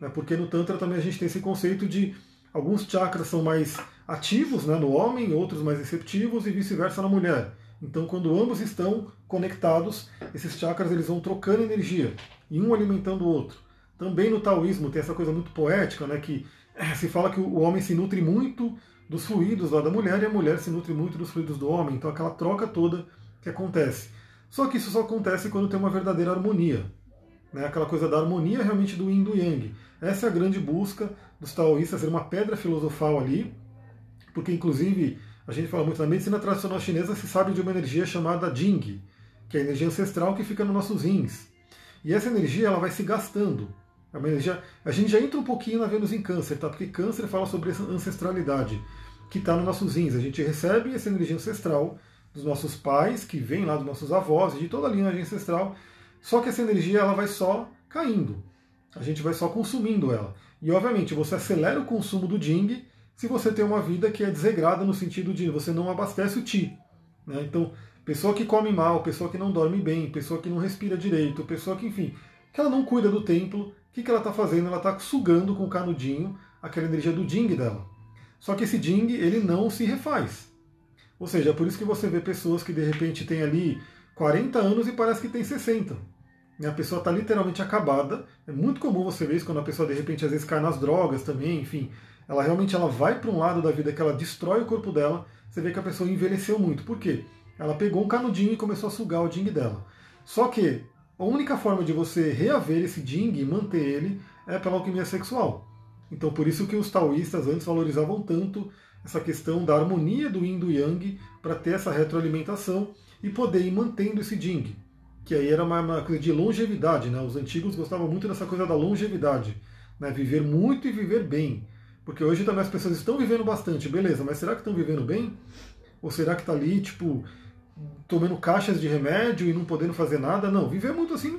Né, porque no Tantra também a gente tem esse conceito de alguns chakras são mais ativos né, no homem, outros mais receptivos e vice-versa na mulher. Então, quando ambos estão conectados, esses chakras eles vão trocando energia e um alimentando o outro. Também no taoísmo tem essa coisa muito poética, né, que eh, se fala que o homem se nutre muito dos fluidos lá da mulher e a mulher se nutre muito dos fluidos do homem. Então, aquela troca toda que acontece. Só que isso só acontece quando tem uma verdadeira harmonia. Né? Aquela coisa da harmonia realmente do yin do yang. Essa é a grande busca dos taoístas, ser uma pedra filosofal ali, porque inclusive a gente fala muito na medicina tradicional chinesa, se sabe de uma energia chamada Jing, que é a energia ancestral que fica nos nossos rins. E essa energia ela vai se gastando. É uma energia, a gente já entra um pouquinho na Vênus em Câncer, tá? porque Câncer fala sobre essa ancestralidade que está nos nossos rins. A gente recebe essa energia ancestral dos nossos pais, que vem lá dos nossos avós, de toda a linhagem ancestral, só que essa energia ela vai só caindo. A gente vai só consumindo ela. E obviamente você acelera o consumo do Jing se você tem uma vida que é desregrada no sentido de você não abastece o Ti. Né? Então, pessoa que come mal, pessoa que não dorme bem, pessoa que não respira direito, pessoa que, enfim, que ela não cuida do templo, o que, que ela está fazendo? Ela está sugando com o canudinho aquela energia do Jing dela. Só que esse Jing, ele não se refaz. Ou seja, é por isso que você vê pessoas que de repente têm ali 40 anos e parece que tem 60. A pessoa está literalmente acabada. É muito comum você ver isso quando a pessoa de repente às vezes cai nas drogas também, enfim ela realmente ela vai para um lado da vida que ela destrói o corpo dela, você vê que a pessoa envelheceu muito. Por quê? Ela pegou um canudinho e começou a sugar o ding dela. Só que a única forma de você reaver esse ding e manter ele é pela alquimia sexual. Então por isso que os taoístas antes valorizavam tanto essa questão da harmonia do yin do yang para ter essa retroalimentação e poder ir mantendo esse ding. Que aí era uma, uma coisa de longevidade, né? Os antigos gostavam muito dessa coisa da longevidade, né? Viver muito e viver bem. Porque hoje também as pessoas estão vivendo bastante, beleza, mas será que estão vivendo bem? Ou será que está ali, tipo, tomando caixas de remédio e não podendo fazer nada? Não, viver muito assim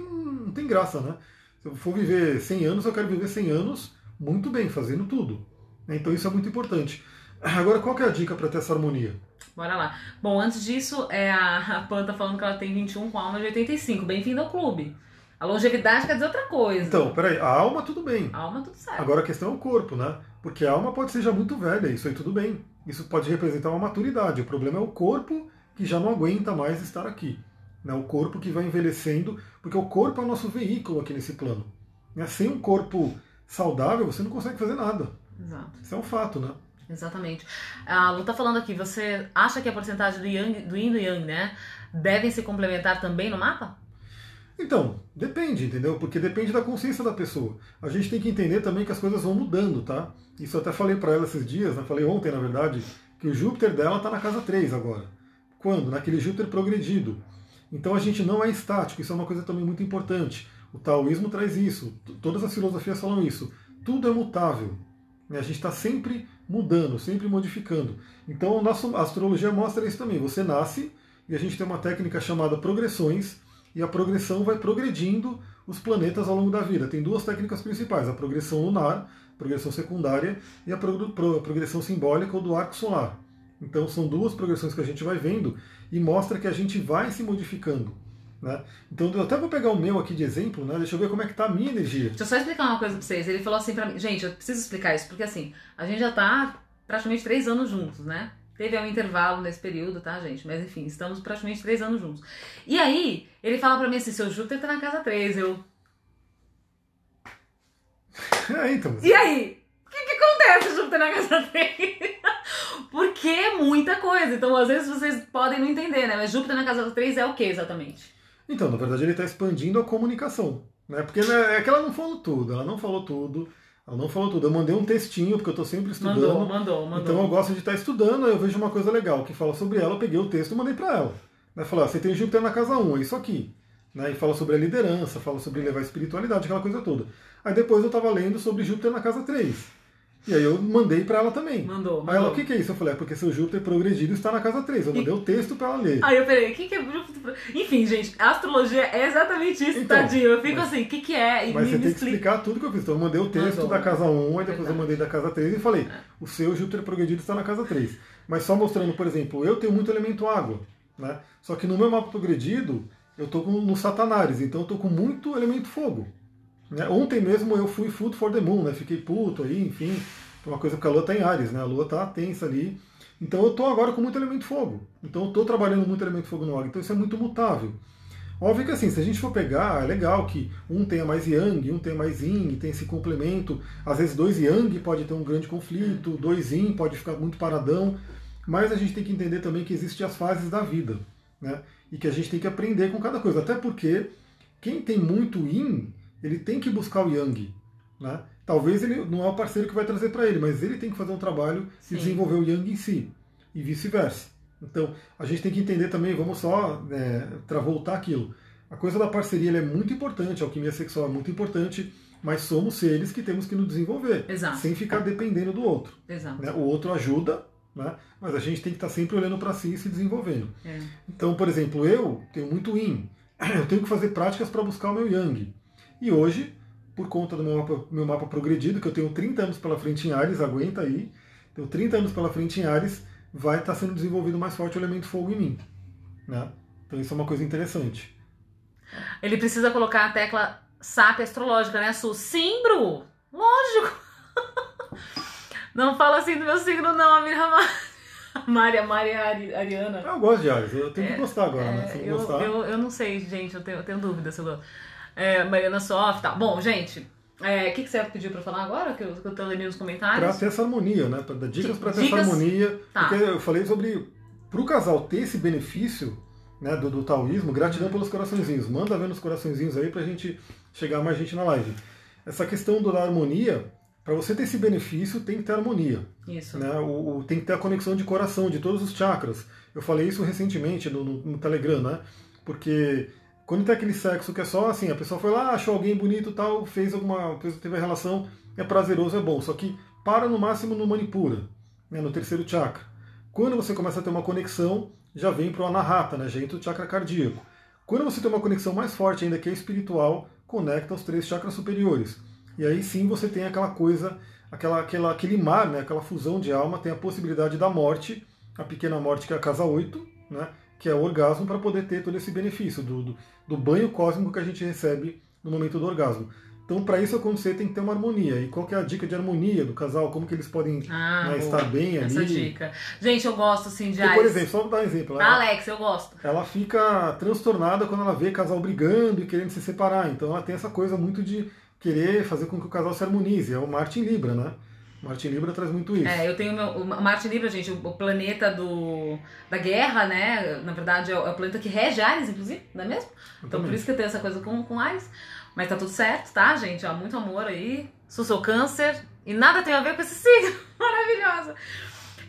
não tem graça, né? Se eu for viver 100 anos, eu quero viver 100 anos muito bem, fazendo tudo. Então isso é muito importante. Agora, qual que é a dica para ter essa harmonia? Bora lá. Bom, antes disso, é a, a Pan tá falando que ela tem 21 com alma de 85. Bem-vindo ao clube. A longevidade quer dizer outra coisa. Então, peraí, a alma tudo bem. A alma tudo certo. Agora a questão é o corpo, né? Porque a alma pode ser já muito velha, isso aí tudo bem. Isso pode representar uma maturidade. O problema é o corpo que já não aguenta mais estar aqui. Né? O corpo que vai envelhecendo, porque o corpo é o nosso veículo aqui nesse plano. Né? Sem um corpo saudável, você não consegue fazer nada. Exato. Isso é um fato, né? Exatamente. A Lu tá falando aqui, você acha que a porcentagem do, yang, do yin e do yang, né, devem se complementar também no mapa? Então, depende, entendeu? Porque depende da consciência da pessoa. A gente tem que entender também que as coisas vão mudando, tá? Isso eu até falei para ela esses dias, né? Falei ontem, na verdade, que o Júpiter dela tá na casa 3 agora. Quando? Naquele Júpiter progredido. Então a gente não é estático, isso é uma coisa também muito importante. O taoísmo traz isso, todas as filosofias falam isso. Tudo é mutável. Né? A gente está sempre mudando, sempre modificando. Então a nossa astrologia mostra isso também. Você nasce e a gente tem uma técnica chamada progressões, e a progressão vai progredindo os planetas ao longo da vida. Tem duas técnicas principais: a progressão lunar, progressão secundária, e a progressão simbólica ou do arco solar. Então são duas progressões que a gente vai vendo e mostra que a gente vai se modificando. Né? Então eu até vou pegar o meu aqui de exemplo, né? deixa eu ver como é que está a minha energia. Deixa eu só explicar uma coisa para vocês. Ele falou assim para mim, gente, eu preciso explicar isso, porque assim, a gente já está praticamente três anos juntos, né? Teve um intervalo nesse período, tá, gente? Mas enfim, estamos praticamente três anos juntos. E aí, ele fala para mim assim, seu Júpiter tá na casa 3, eu... É, então. E aí? O que, que acontece Júpiter na casa 3? Porque é muita coisa. Então, às vezes, vocês podem não entender, né? Mas Júpiter na casa 3 é o que exatamente? Então, na verdade, ele está expandindo a comunicação. Né? Porque né, é que ela não falou tudo, ela não falou tudo. Ela não falou tudo. Eu mandei um textinho, porque eu estou sempre estudando. Mandou, mandou, mandou. Então eu gosto de estar estudando, aí eu vejo uma coisa legal que fala sobre ela, eu peguei o texto e mandei para ela. Né? Falei, ah, você tem Júpiter na casa 1, é isso aqui. Né? E fala sobre a liderança, fala sobre levar a espiritualidade, aquela coisa toda. Aí depois eu estava lendo sobre Júpiter na casa 3. E aí eu mandei para ela também. Mandou, mandou. Aí ela, o que, que é isso? Eu falei, é porque seu Júpiter progredido está na casa 3. Eu mandei e... o texto para ela ler. Aí eu falei, o que, que é Júpiter? Enfim, gente, a astrologia é exatamente isso, então, tadinho. Eu fico mas, assim, o que, que é? E mas me, você me tem explica... que explicar tudo que eu fiz. Então eu mandei o texto mandou, da casa 1, aí depois eu mandei da casa 3 e falei, o seu Júpiter progredido está na casa 3. Mas só mostrando, por exemplo, eu tenho muito elemento água. Né? Só que no meu mapa progredido, eu estou no Satanares, então eu estou com muito elemento fogo. Né? Ontem mesmo eu fui food for the moon, né? Fiquei puto aí, enfim uma coisa porque a Lua está em Ares, né? A Lua está tensa ali. Então eu estou agora com muito elemento fogo. Então eu estou trabalhando muito elemento fogo no água. Então isso é muito mutável. Óbvio que assim, se a gente for pegar, é legal que um tenha mais yang, um tenha mais yin, tem esse complemento. Às vezes dois yang pode ter um grande conflito, dois yin pode ficar muito paradão. Mas a gente tem que entender também que existem as fases da vida. Né? E que a gente tem que aprender com cada coisa. Até porque quem tem muito yin, ele tem que buscar o yang. Né? Talvez ele não é o parceiro que vai trazer para ele, mas ele tem que fazer um trabalho Sim. e desenvolver o Yang em si, e vice-versa. Então, a gente tem que entender também, vamos só né, voltar aquilo. A coisa da parceria é muito importante, a alquimia sexual é muito importante, mas somos seres que temos que nos desenvolver, Exato. sem ficar dependendo do outro. Né? O outro ajuda, né? mas a gente tem que estar sempre olhando para si e se desenvolvendo. É. Então, por exemplo, eu tenho muito Yin, eu tenho que fazer práticas para buscar o meu Yang. E hoje por conta do meu mapa, meu mapa progredido, que eu tenho 30 anos pela frente em Ares, aguenta aí, tenho 30 anos pela frente em Ares, vai estar tá sendo desenvolvido mais forte o elemento fogo em mim. Né? Então isso é uma coisa interessante. Ele precisa colocar a tecla SAP astrológica, né, Su? Sim, Bru! Lógico! não fala assim do meu signo, não, a minha Maria, Maria Ariana. Eu gosto de Ares, eu tenho é, que gostar agora, né? é, né? Se eu, gostar... eu, eu não sei, gente, eu tenho, eu tenho dúvida se eu é, Mariana Soft e tal. Bom, gente, o é, que, que você pediu pra falar agora? Que eu, que eu tô lendo nos comentários? Pra ter essa harmonia, né? Pra dar dicas pra ter dicas? essa harmonia. Tá. Porque eu falei sobre. Pro casal ter esse benefício né, do, do taoísmo, gratidão pelos coraçõezinhos. Manda ver nos coraçõezinhos aí pra gente chegar mais gente na live. Essa questão do, da harmonia, para você ter esse benefício, tem que ter harmonia. Isso. Né? O, o, tem que ter a conexão de coração, de todos os chakras. Eu falei isso recentemente no, no, no Telegram, né? Porque quando tem aquele sexo que é só assim, a pessoa foi lá, achou alguém bonito tal, fez alguma coisa, teve a relação, é prazeroso, é bom. Só que para no máximo no Manipura, né, no terceiro chakra. Quando você começa a ter uma conexão, já vem para o anahata, né? já entra o chakra cardíaco. Quando você tem uma conexão mais forte ainda, que é espiritual, conecta os três chakras superiores. E aí sim você tem aquela coisa, aquela, aquela, aquele mar, né? aquela fusão de alma, tem a possibilidade da morte, a pequena morte que é a casa 8, né? Que é o orgasmo, para poder ter todo esse benefício do, do, do banho cósmico que a gente recebe no momento do orgasmo. Então, para isso acontecer, tem que ter uma harmonia. E qual que é a dica de harmonia do casal? Como que eles podem ah, né, estar bem ali? Essa dica. Gente, eu gosto, assim, de... Porque, por exemplo, só dar um exemplo. Ela, Alex, eu gosto. Ela fica transtornada quando ela vê casal brigando e querendo se separar. Então, ela tem essa coisa muito de querer fazer com que o casal se harmonize. É o Marte em Libra, né? Marte Libra traz muito isso. É, eu tenho meu, o Marte Libra, gente, o planeta do, da guerra, né? Na verdade, é o, é o planeta que rege Ares, inclusive, não é mesmo? Então, por isso que eu tenho essa coisa com, com Ares. Mas tá tudo certo, tá, gente? Ó, muito amor aí. Sou seu câncer. E nada tem a ver com esse signo. Maravilhosa.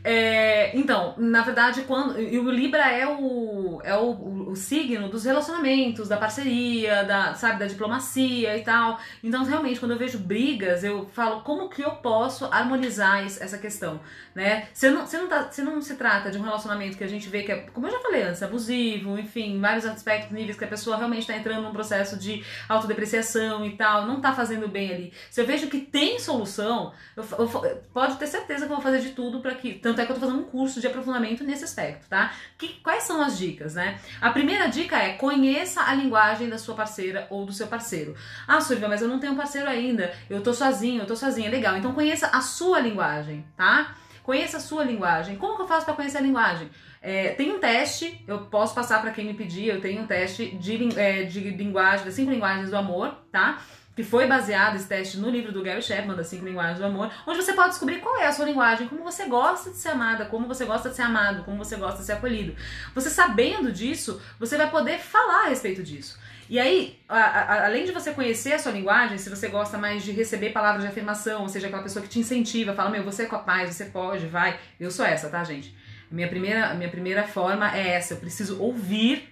É, então, na verdade, quando. E o Libra é o, é o, o, signo dos relacionamentos, da parceria, da, sabe, da diplomacia e tal. Então, realmente, quando eu vejo brigas, eu falo como que eu posso harmonizar essa questão, né? Se não, se não, tá, se não se trata de um relacionamento que a gente vê que é, como eu já falei antes, abusivo, enfim, vários aspectos, níveis que a pessoa realmente está entrando num processo de autodepreciação e tal, não tá fazendo bem ali. Se eu vejo que tem solução, eu, eu, pode ter certeza que eu vou fazer de tudo para que tanto é que eu tô fazendo um curso de aprofundamento nesse aspecto, tá? Que, quais são as dicas, né? A primeira dica é conheça a linguagem da sua parceira ou do seu parceiro. Ah, Silvia, mas eu não tenho parceiro ainda. Eu tô sozinho, eu tô sozinha. Legal. Então conheça a sua linguagem, tá? Conheça a sua linguagem. Como que eu faço para conhecer a linguagem? É, tem um teste, eu posso passar para quem me pedir, eu tenho um teste de, é, de linguagem, das cinco linguagens do amor, tá? Que foi baseado esse teste no livro do Gary Chapman, das cinco linguagens do amor, onde você pode descobrir qual é a sua linguagem, como você gosta de ser amada, como você gosta de ser amado, como você gosta de ser acolhido. Você sabendo disso, você vai poder falar a respeito disso. E aí, a, a, além de você conhecer a sua linguagem, se você gosta mais de receber palavras de afirmação, ou seja, aquela pessoa que te incentiva, fala, meu, você é capaz, você pode, vai. Eu sou essa, tá, gente? Minha primeira, minha primeira forma é essa, eu preciso ouvir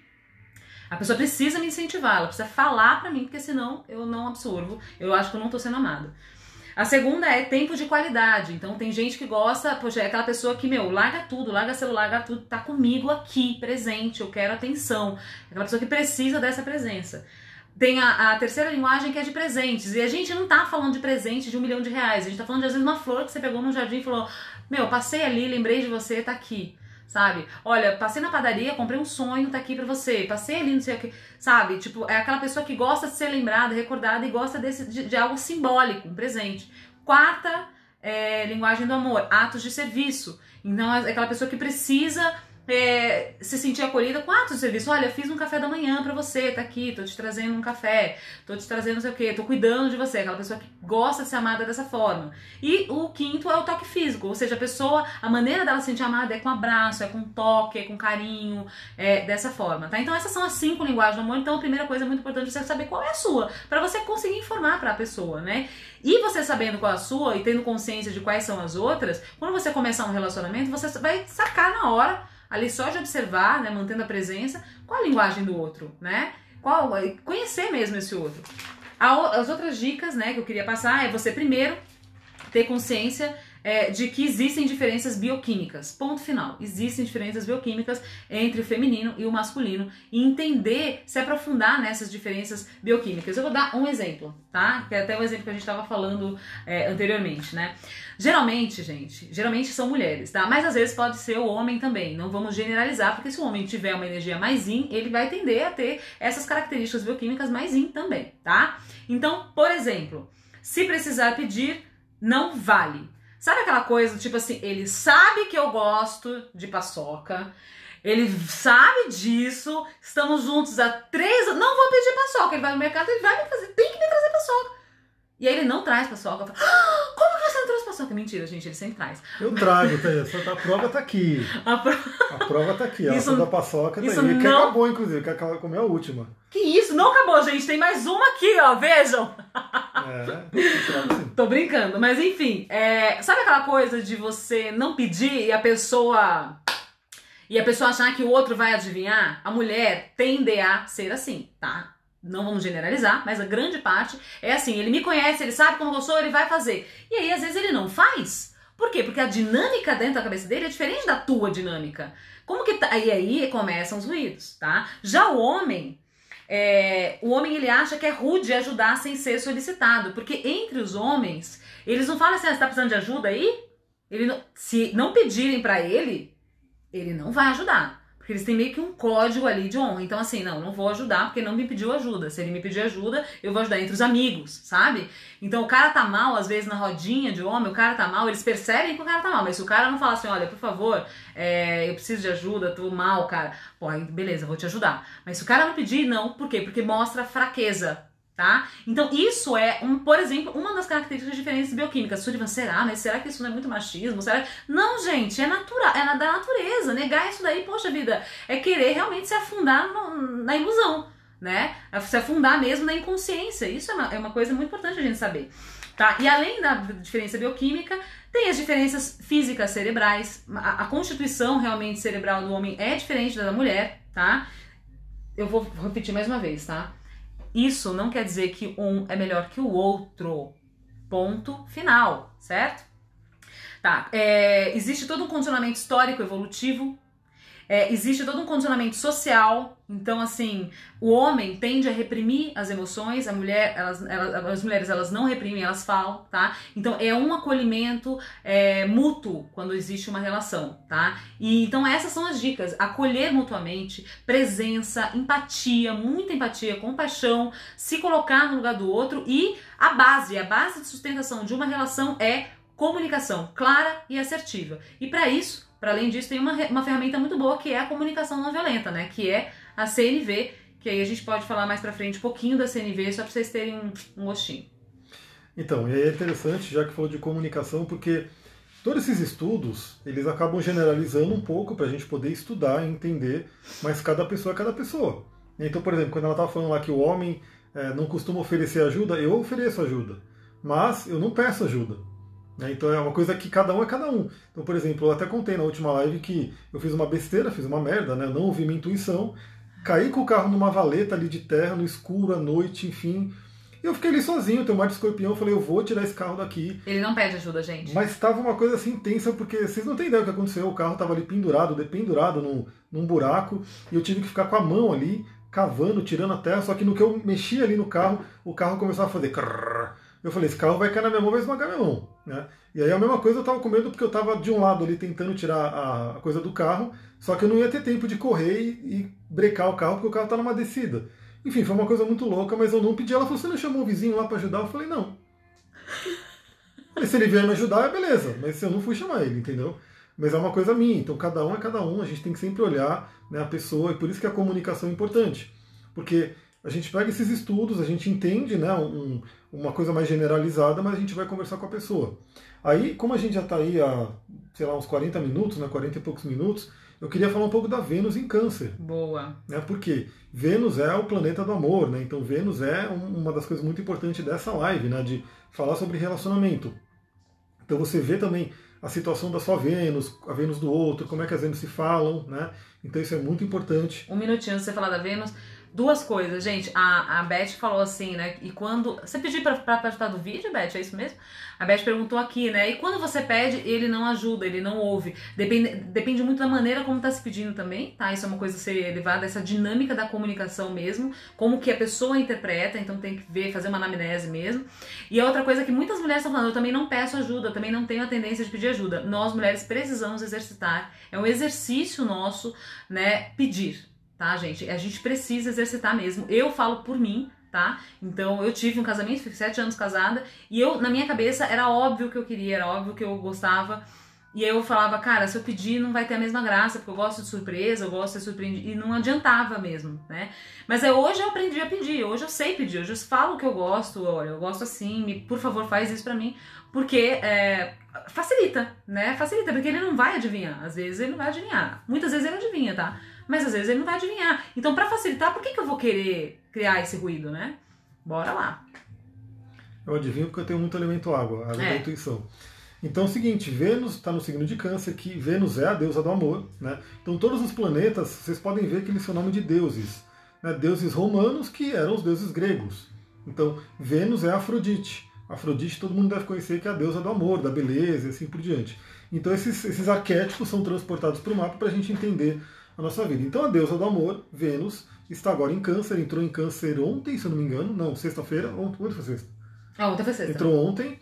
a pessoa precisa me incentivar, ela precisa falar para mim, porque senão eu não absorvo, eu acho que eu não tô sendo amada. A segunda é tempo de qualidade. Então tem gente que gosta, poxa, é aquela pessoa que, meu, larga tudo, larga celular, larga tudo, tá comigo aqui, presente, eu quero atenção. É aquela pessoa que precisa dessa presença. Tem a, a, terceira linguagem que é de presentes. E a gente não tá falando de presente de um milhão de reais. A gente tá falando de, às vezes, uma flor que você pegou no jardim e falou: Meu, passei ali, lembrei de você, tá aqui sabe? Olha, passei na padaria, comprei um sonho, tá aqui pra você. Passei ali, não sei o que, sabe? Tipo, é aquela pessoa que gosta de ser lembrada, recordada e gosta desse, de, de algo simbólico, um presente. Quarta é, linguagem do amor, atos de serviço. Então, é aquela pessoa que precisa é, se sentir acolhida com atos de serviço. Olha, fiz um café da manhã para você, tá aqui, tô te trazendo um café, tô te trazendo não sei o que, tô cuidando de você, aquela pessoa que gosta de ser amada dessa forma. E o quinto é o toque físico, ou seja, a pessoa, a maneira dela se sentir amada é com abraço, é com toque, é com carinho, é dessa forma, tá? Então essas são as cinco linguagens do amor. Então a primeira coisa muito importante é você saber qual é a sua, para você conseguir informar para a pessoa, né? E você sabendo qual é a sua e tendo consciência de quais são as outras, quando você começar um relacionamento, você vai sacar na hora ali só de observar, né, mantendo a presença, qual a linguagem do outro, né? Qual, conhecer mesmo esse outro. As outras dicas, né, que eu queria passar é você primeiro ter consciência é, de que existem diferenças bioquímicas. Ponto final. Existem diferenças bioquímicas entre o feminino e o masculino e entender, se aprofundar nessas diferenças bioquímicas. Eu vou dar um exemplo, tá? Que é até o exemplo que a gente estava falando é, anteriormente, né? Geralmente, gente, geralmente são mulheres, tá? Mas às vezes pode ser o homem também. Não vamos generalizar, porque se o homem tiver uma energia mais yin, ele vai tender a ter essas características bioquímicas mais yin também, tá? Então, por exemplo, se precisar pedir, não vale. Sabe aquela coisa, tipo assim, ele sabe que eu gosto de paçoca, ele sabe disso, estamos juntos há três anos, não vou pedir paçoca, ele vai no mercado, ele vai me fazer, tem que me trazer paçoca. E aí ele não traz paçoca. Eu falo, ah, como que você não trouxe paçoca? Mentira, gente, ele sempre traz. Eu trago, tá, a prova tá aqui. A, pro... a prova tá aqui, a isso, da paçoca tá isso aí. Não... Que acabou, inclusive, que acabou comer a última. Que isso, não acabou, gente. Tem mais uma aqui, ó, vejam. É, Tô brincando, mas enfim, é, sabe aquela coisa de você não pedir e a pessoa e a pessoa achar que o outro vai adivinhar? A mulher tende a ser assim, tá? Não vamos generalizar, mas a grande parte é assim, ele me conhece, ele sabe como eu sou, ele vai fazer. E aí, às vezes, ele não faz. Por quê? Porque a dinâmica dentro da cabeça dele é diferente da tua dinâmica. Como que tá? E aí começam os ruídos, tá? Já o homem, é, o homem ele acha que é rude ajudar sem ser solicitado, porque entre os homens eles não falam assim, ah, você tá precisando de ajuda aí? Ele não, se não pedirem para ele, ele não vai ajudar. Porque eles têm meio que um código ali de honra. Então, assim, não, não vou ajudar porque não me pediu ajuda. Se ele me pedir ajuda, eu vou ajudar entre os amigos, sabe? Então, o cara tá mal, às vezes, na rodinha de homem, o cara tá mal, eles percebem que o cara tá mal. Mas se o cara não falar assim, olha, por favor, é, eu preciso de ajuda, tô mal, cara. Pô, beleza, vou te ajudar. Mas se o cara não pedir, não. Por quê? Porque mostra fraqueza tá? Então isso é, um, por exemplo, uma das características diferentes bioquímicas. Sullivan, será? Mas será que isso não é muito machismo? Será? Não, gente, é natural, é da natureza. Negar isso daí, poxa vida, é querer realmente se afundar no, na ilusão, né? É se afundar mesmo na inconsciência. Isso é uma, é uma coisa muito importante a gente saber. Tá? E além da diferença bioquímica, tem as diferenças físicas cerebrais. A, a constituição realmente cerebral do homem é diferente da da mulher, tá? Eu vou repetir mais uma vez, tá? Isso não quer dizer que um é melhor que o outro. Ponto final, certo? Tá, é, existe todo um condicionamento histórico evolutivo é, existe todo um condicionamento social, então assim, o homem tende a reprimir as emoções, a mulher, elas, elas, as mulheres elas não reprimem, elas falam, tá? Então é um acolhimento é, mútuo quando existe uma relação, tá? E então essas são as dicas: acolher mutuamente, presença, empatia, muita empatia, compaixão, se colocar no lugar do outro e a base, a base de sustentação de uma relação é comunicação clara e assertiva. E para isso para além disso, tem uma, uma ferramenta muito boa que é a comunicação não violenta, né? Que é a CNV, que aí a gente pode falar mais para frente um pouquinho da CNV, só para vocês terem um, gostinho. Então, e aí é interessante, já que falou de comunicação, porque todos esses estudos, eles acabam generalizando um pouco para a gente poder estudar e entender, mas cada pessoa é cada pessoa. Então, por exemplo, quando ela estava falando lá que o homem é, não costuma oferecer ajuda, eu ofereço ajuda, mas eu não peço ajuda. Né? Então é uma coisa que cada um é cada um. Então, por exemplo, eu até contei na última live que eu fiz uma besteira, fiz uma merda, né? não ouvi minha intuição, caí com o carro numa valeta ali de terra, no escuro, à noite, enfim. E eu fiquei ali sozinho, tenho mar de escorpião, eu falei, eu vou tirar esse carro daqui. Ele não pede ajuda, gente. Mas estava uma coisa assim intensa, porque vocês não têm ideia do que aconteceu. O carro estava ali pendurado, dependurado num, num buraco, e eu tive que ficar com a mão ali, cavando, tirando a terra, só que no que eu mexi ali no carro, o carro começou a fazer. Crrr, eu falei, esse carro vai cair na minha mão, vai esmagar minha mão. Né? E aí a mesma coisa eu estava com medo porque eu estava de um lado ali tentando tirar a, coisa do carro, só que eu não ia ter tempo de correr e, e brecar o carro porque o carro está numa descida. Enfim, foi uma coisa muito louca, mas eu não pedi. Ela falou, você não chamou o vizinho lá para ajudar? Eu falei, não. Mas se ele vier me ajudar, é beleza. Mas eu não fui chamar ele, entendeu? Mas é uma coisa minha. Então cada um é cada um. A gente tem que sempre olhar né, a pessoa. E por isso que a comunicação é importante. Porque a gente pega esses estudos, a gente entende né, um, uma coisa mais generalizada, mas a gente vai conversar com a pessoa. Aí, como a gente já está aí há, sei lá, uns 40 minutos, né, 40 e poucos minutos, eu queria falar um pouco da Vênus em Câncer. Boa. Né, porque Vênus é o planeta do amor, né? Então Vênus é uma das coisas muito importantes dessa live, né? De falar sobre relacionamento. Então você vê também a situação da sua Vênus, a Vênus do outro, como é que as Vênus se falam, né? Então isso é muito importante. Um minutinho antes de você falar da Vênus, Duas coisas, gente. A, a Beth falou assim, né? E quando. Você pediu pra, pra participar do vídeo, Beth? É isso mesmo? A Beth perguntou aqui, né? E quando você pede, ele não ajuda, ele não ouve. Depende, depende muito da maneira como tá se pedindo também, tá? Isso é uma coisa a ser levada, essa dinâmica da comunicação mesmo, como que a pessoa interpreta, então tem que ver, fazer uma anamnese mesmo. E a outra coisa que muitas mulheres estão falando, eu também não peço ajuda, eu também não tenho a tendência de pedir ajuda. Nós, mulheres, precisamos exercitar. É um exercício nosso, né? Pedir tá, gente? A gente precisa exercitar mesmo. Eu falo por mim, tá? Então eu tive um casamento, fiquei sete anos casada, e eu, na minha cabeça, era óbvio que eu queria, era óbvio que eu gostava. E aí eu falava, cara, se eu pedir não vai ter a mesma graça, porque eu gosto de surpresa, eu gosto de ser surpreendido. E não adiantava mesmo, né? Mas é, hoje eu aprendi a pedir, hoje eu sei pedir, hoje eu falo que eu gosto, olha, eu gosto assim, me, por favor, faz isso pra mim. Porque é, facilita, né? Facilita, porque ele não vai adivinhar. Às vezes ele não vai adivinhar. Muitas vezes ele adivinha, tá? Mas às vezes ele não vai adivinhar. Então, para facilitar, por que, que eu vou querer criar esse ruído, né? Bora lá. Eu adivinho porque eu tenho muito elemento água, a é. da intuição. Então é o seguinte, Vênus está no signo de câncer, que Vênus é a deusa do amor. Né? Então todos os planetas, vocês podem ver que eles são nome de deuses. Né? Deuses romanos que eram os deuses gregos. Então Vênus é Afrodite. Afrodite todo mundo deve conhecer que é a deusa do amor, da beleza e assim por diante. Então esses, esses arquétipos são transportados para o mapa para a gente entender a nossa vida. Então a deusa do amor, Vênus, está agora em câncer, entrou em câncer ontem, se eu não me engano, não, sexta-feira, ontem, ontem foi sexta. Ah, ontem foi sexta. Entrou ontem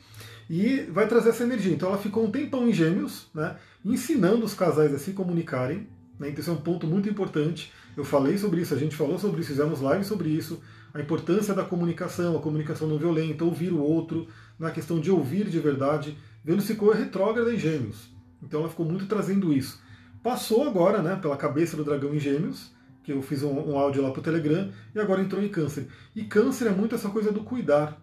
e vai trazer essa energia. Então ela ficou um tempão em gêmeos, né, ensinando os casais a se comunicarem, né, então isso é um ponto muito importante. Eu falei sobre isso, a gente falou sobre isso, fizemos live sobre isso, a importância da comunicação, a comunicação não violenta, ouvir o outro, na questão de ouvir de verdade. Vênus ficou retrógrada em gêmeos, então ela ficou muito trazendo isso. Passou agora né, pela cabeça do dragão em gêmeos, que eu fiz um, um áudio lá para o Telegram, e agora entrou em câncer. E câncer é muito essa coisa do cuidar,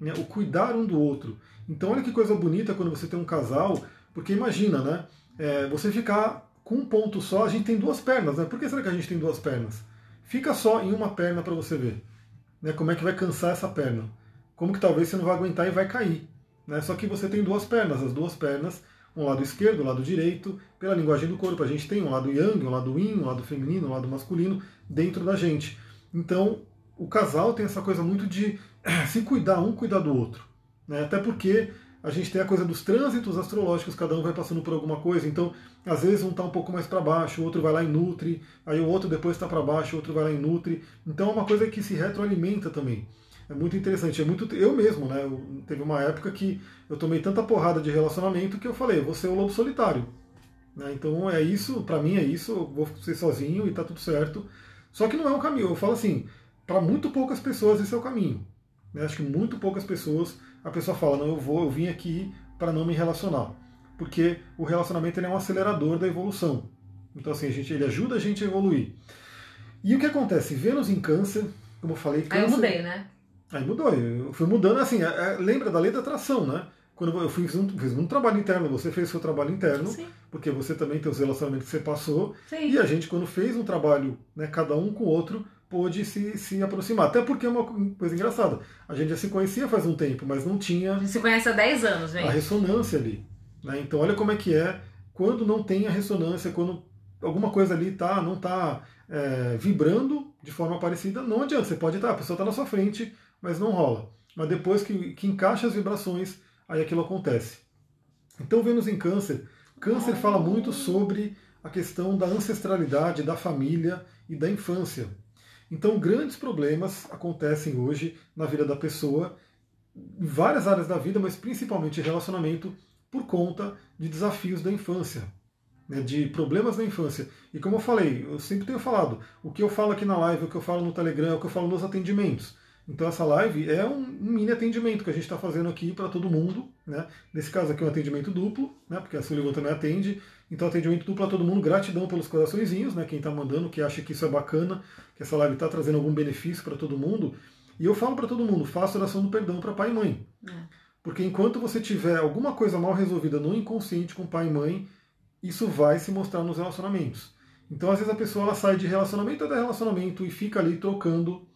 né, o cuidar um do outro. Então olha que coisa bonita quando você tem um casal, porque imagina, né? É, você ficar com um ponto só, a gente tem duas pernas, né? Por que será que a gente tem duas pernas? Fica só em uma perna para você ver. Né, como é que vai cansar essa perna? Como que talvez você não vai aguentar e vai cair. Né? Só que você tem duas pernas, as duas pernas, um lado esquerdo, um lado direito, pela linguagem do corpo, a gente tem um lado yang, um lado yin, um lado feminino, um lado masculino dentro da gente. Então, o casal tem essa coisa muito de se cuidar, um cuidar do outro. Né? Até porque a gente tem a coisa dos trânsitos astrológicos, cada um vai passando por alguma coisa, então às vezes um está um pouco mais para baixo, o outro vai lá e nutre, aí o outro depois está para baixo, o outro vai lá e nutre. Então é uma coisa que se retroalimenta também. É muito interessante, é muito eu mesmo, né? Eu, teve uma época que eu tomei tanta porrada de relacionamento que eu falei, vou ser o lobo solitário. Né? Então é isso, para mim é isso, eu vou ser sozinho e tá tudo certo. Só que não é um caminho. Eu falo assim, para muito poucas pessoas esse é o caminho. Né? Acho que muito poucas pessoas a pessoa fala, não, eu vou, eu vim aqui para não me relacionar. Porque o relacionamento é um acelerador da evolução. Então assim, a gente, ele ajuda a gente a evoluir. E o que acontece? Vênus em câncer, como eu falei, câncer... Aí eu mudei, né? Aí mudou, eu fui mudando assim, é, é, lembra da lei da atração, né? Quando eu fiz um, fiz um trabalho interno, você fez seu trabalho interno, Sim. porque você também tem os relacionamentos que você passou, Sim. e a gente, quando fez um trabalho, né, cada um com o outro, pôde se, se aproximar. Até porque é uma coisa engraçada. A gente já se conhecia faz um tempo, mas não tinha. A gente se conhece há 10 anos, gente. A ressonância ali. Né? Então olha como é que é quando não tem a ressonância, quando alguma coisa ali tá, não está é, vibrando de forma parecida, não adianta. Você pode estar, tá, a pessoa está na sua frente, mas não rola. Mas depois que, que encaixa as vibrações, aí aquilo acontece. Então, Vênus em Câncer. Câncer fala muito sobre a questão da ancestralidade, da família e da infância. Então, grandes problemas acontecem hoje na vida da pessoa, em várias áreas da vida, mas principalmente relacionamento, por conta de desafios da infância, né, de problemas da infância. E como eu falei, eu sempre tenho falado, o que eu falo aqui na live, o que eu falo no Telegram, o que eu falo nos atendimentos. Então essa live é um, mini atendimento que a gente está fazendo aqui para todo mundo. Né? Nesse caso aqui é um atendimento duplo, né? porque a Sullivan também atende. Então atendimento duplo para todo mundo, gratidão pelos coraçõezinhos, né? quem está mandando, que acha que isso é bacana, que essa live está trazendo algum benefício para todo mundo. E eu falo para todo mundo, faça oração do perdão para pai e mãe. É. Porque enquanto você tiver alguma coisa mal resolvida no inconsciente com pai e mãe, isso vai se mostrar nos relacionamentos. Então, às vezes, a pessoa ela sai de relacionamento até relacionamento e fica ali trocando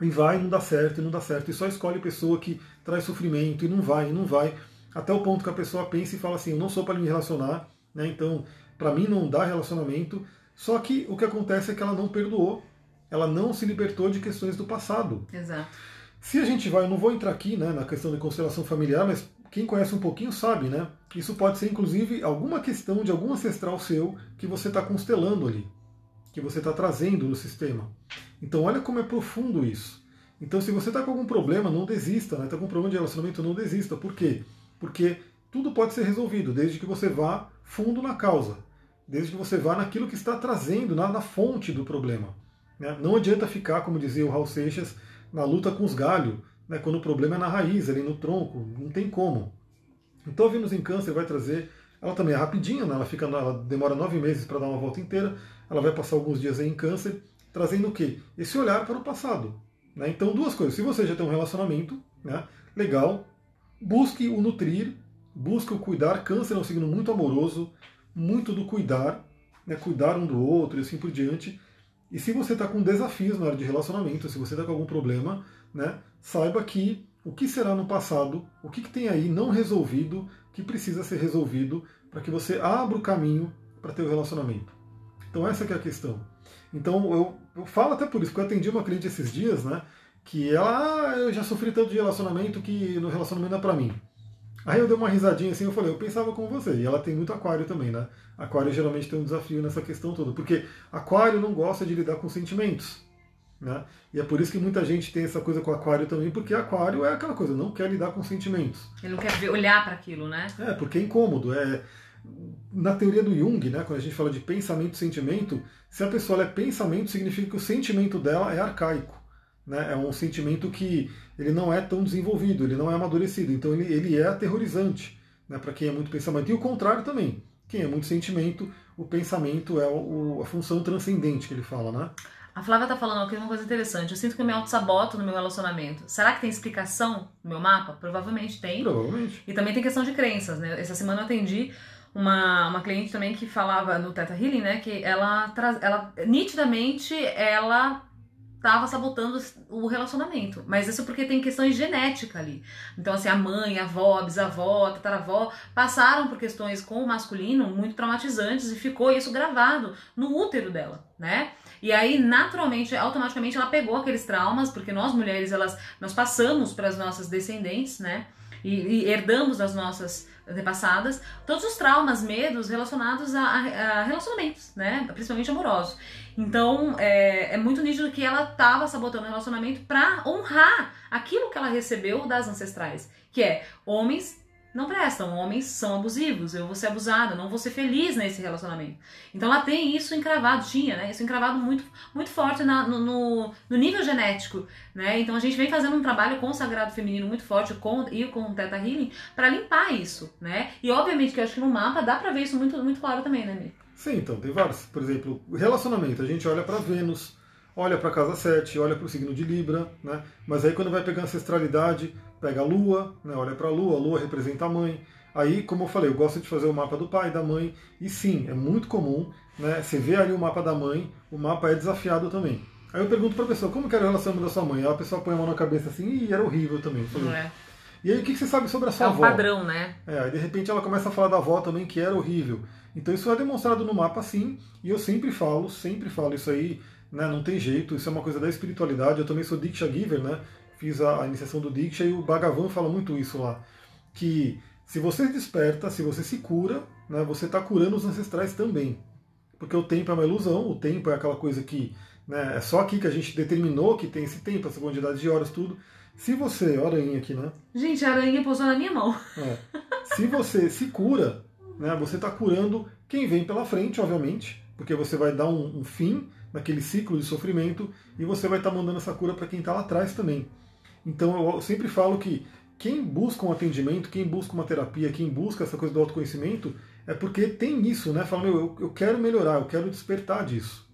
e vai não dá certo, e não dá certo, e só escolhe pessoa que traz sofrimento, e não vai, e não vai, até o ponto que a pessoa pensa e fala assim, eu não sou para me relacionar, né? então para mim não dá relacionamento, só que o que acontece é que ela não perdoou, ela não se libertou de questões do passado. Exato. Se a gente vai, eu não vou entrar aqui né, na questão de constelação familiar, mas quem conhece um pouquinho sabe, né? Isso pode ser inclusive alguma questão de algum ancestral seu que você está constelando ali que você está trazendo no sistema. Então olha como é profundo isso. Então se você está com algum problema, não desista, está né? com um problema de relacionamento, não desista. Por quê? Porque tudo pode ser resolvido, desde que você vá fundo na causa, desde que você vá naquilo que está trazendo, na, na fonte do problema. Né? Não adianta ficar, como dizia o Raul Seixas, na luta com os galhos, né? quando o problema é na raiz, ali no tronco, não tem como. Então a Vênus em Câncer vai trazer, ela também é rapidinha, né? ela, fica, ela demora nove meses para dar uma volta inteira, ela vai passar alguns dias aí em câncer, trazendo o quê? Esse olhar para o passado. Né? Então, duas coisas. Se você já tem um relacionamento né, legal, busque o nutrir, busque o cuidar. Câncer é um signo muito amoroso, muito do cuidar, né, cuidar um do outro e assim por diante. E se você está com desafios na área de relacionamento, se você está com algum problema, né, saiba que o que será no passado, o que, que tem aí não resolvido, que precisa ser resolvido para que você abra o caminho para ter o relacionamento. Então essa é a questão. Então eu, eu falo até por isso, porque eu atendi uma cliente esses dias, né? que ela, ah, eu já sofri tanto de relacionamento que no relacionamento é pra mim. Aí eu dei uma risadinha assim, eu falei, eu pensava com você. E ela tem muito aquário também, né? Aquário geralmente tem um desafio nessa questão toda, porque aquário não gosta de lidar com sentimentos. Né? E é por isso que muita gente tem essa coisa com aquário também, porque aquário é aquela coisa, não quer lidar com sentimentos. Ele não quer ver, olhar para aquilo, né? É, porque é incômodo. É... Na teoria do Jung, né, quando a gente fala de pensamento e sentimento, se a pessoa é pensamento, significa que o sentimento dela é arcaico. Né? É um sentimento que ele não é tão desenvolvido, ele não é amadurecido. Então ele, ele é aterrorizante né, para quem é muito pensamento. E o contrário também. Quem é muito sentimento, o pensamento é o, a função transcendente que ele fala, né? A Flávia tá falando aqui uma coisa interessante. Eu sinto que eu me auto-saboto no meu relacionamento. Será que tem explicação no meu mapa? Provavelmente tem. Provavelmente. E também tem questão de crenças, né? Essa semana eu atendi uma, uma cliente também que falava no Teta Healing, né? Que ela, ela nitidamente, ela estava sabotando o relacionamento. Mas isso porque tem questões genéticas ali. Então, assim, a mãe, a avó, a bisavó, a tataravó passaram por questões com o masculino muito traumatizantes e ficou isso gravado no útero dela, né? E aí, naturalmente, automaticamente ela pegou aqueles traumas, porque nós mulheres, elas, nós passamos para as nossas descendentes, né? E, e, herdamos das nossas antepassadas todos os traumas, medos relacionados a, a, relacionamentos, né? Principalmente amorosos. Então, é, é muito nítido que ela estava sabotando o relacionamento para honrar aquilo que ela recebeu das ancestrais, que é homens não prestam. Homens são abusivos, eu vou ser abusada, não vou ser feliz nesse relacionamento. Então ela tem isso encravado, tinha, né? Isso encravado muito, muito forte na, no, no, no, nível genético, né? Então a gente vem fazendo um trabalho com o sagrado feminino muito forte com, e com o Teta Healing para limpar isso, né? E obviamente que eu acho que no mapa dá pra ver isso muito, muito claro também, né, Mi? Sim, então, tem vários. Por exemplo, relacionamento, a gente olha para Vênus, olha para casa 7, olha para o signo de Libra, né? Mas aí quando vai pegar ancestralidade, pega a lua, né, olha para a lua, a lua representa a mãe. Aí, como eu falei, eu gosto de fazer o mapa do pai, da mãe, e sim, é muito comum, né, você vê ali o mapa da mãe, o mapa é desafiado também. Aí eu pergunto para a pessoa, como que era o relacionamento da sua mãe? Aí a pessoa põe a mão na cabeça assim, e era horrível também. Falei, Não é. E aí, o que você sabe sobre a sua é avó? É um padrão, né? É, aí de repente ela começa a falar da avó também, que era horrível. Então isso é demonstrado no mapa sim, e eu sempre falo, sempre falo isso aí, né, não tem jeito, isso é uma coisa da espiritualidade, eu também sou Diksha Giver, né, fiz a, iniciação do Diksha e o Bhagavan fala muito isso lá. Que se você desperta, se você se cura, né, você está curando os ancestrais também. Porque o tempo é uma ilusão, o tempo é aquela coisa que né, é só aqui que a gente determinou que tem esse tempo, essa quantidade de horas, tudo. Se você, aranha aqui, né? Gente, a aranha pousou na minha mão. É, se você se cura, né, você está curando quem vem pela frente, obviamente, porque você vai dar um, um fim naquele ciclo de sofrimento e você vai estar tá mandando essa cura para quem está lá atrás também. Então eu sempre falo que quem busca um atendimento, quem busca uma terapia, quem busca essa coisa do autoconhecimento, é porque tem isso, né? Fala, meu, eu, quero melhorar, eu quero despertar disso.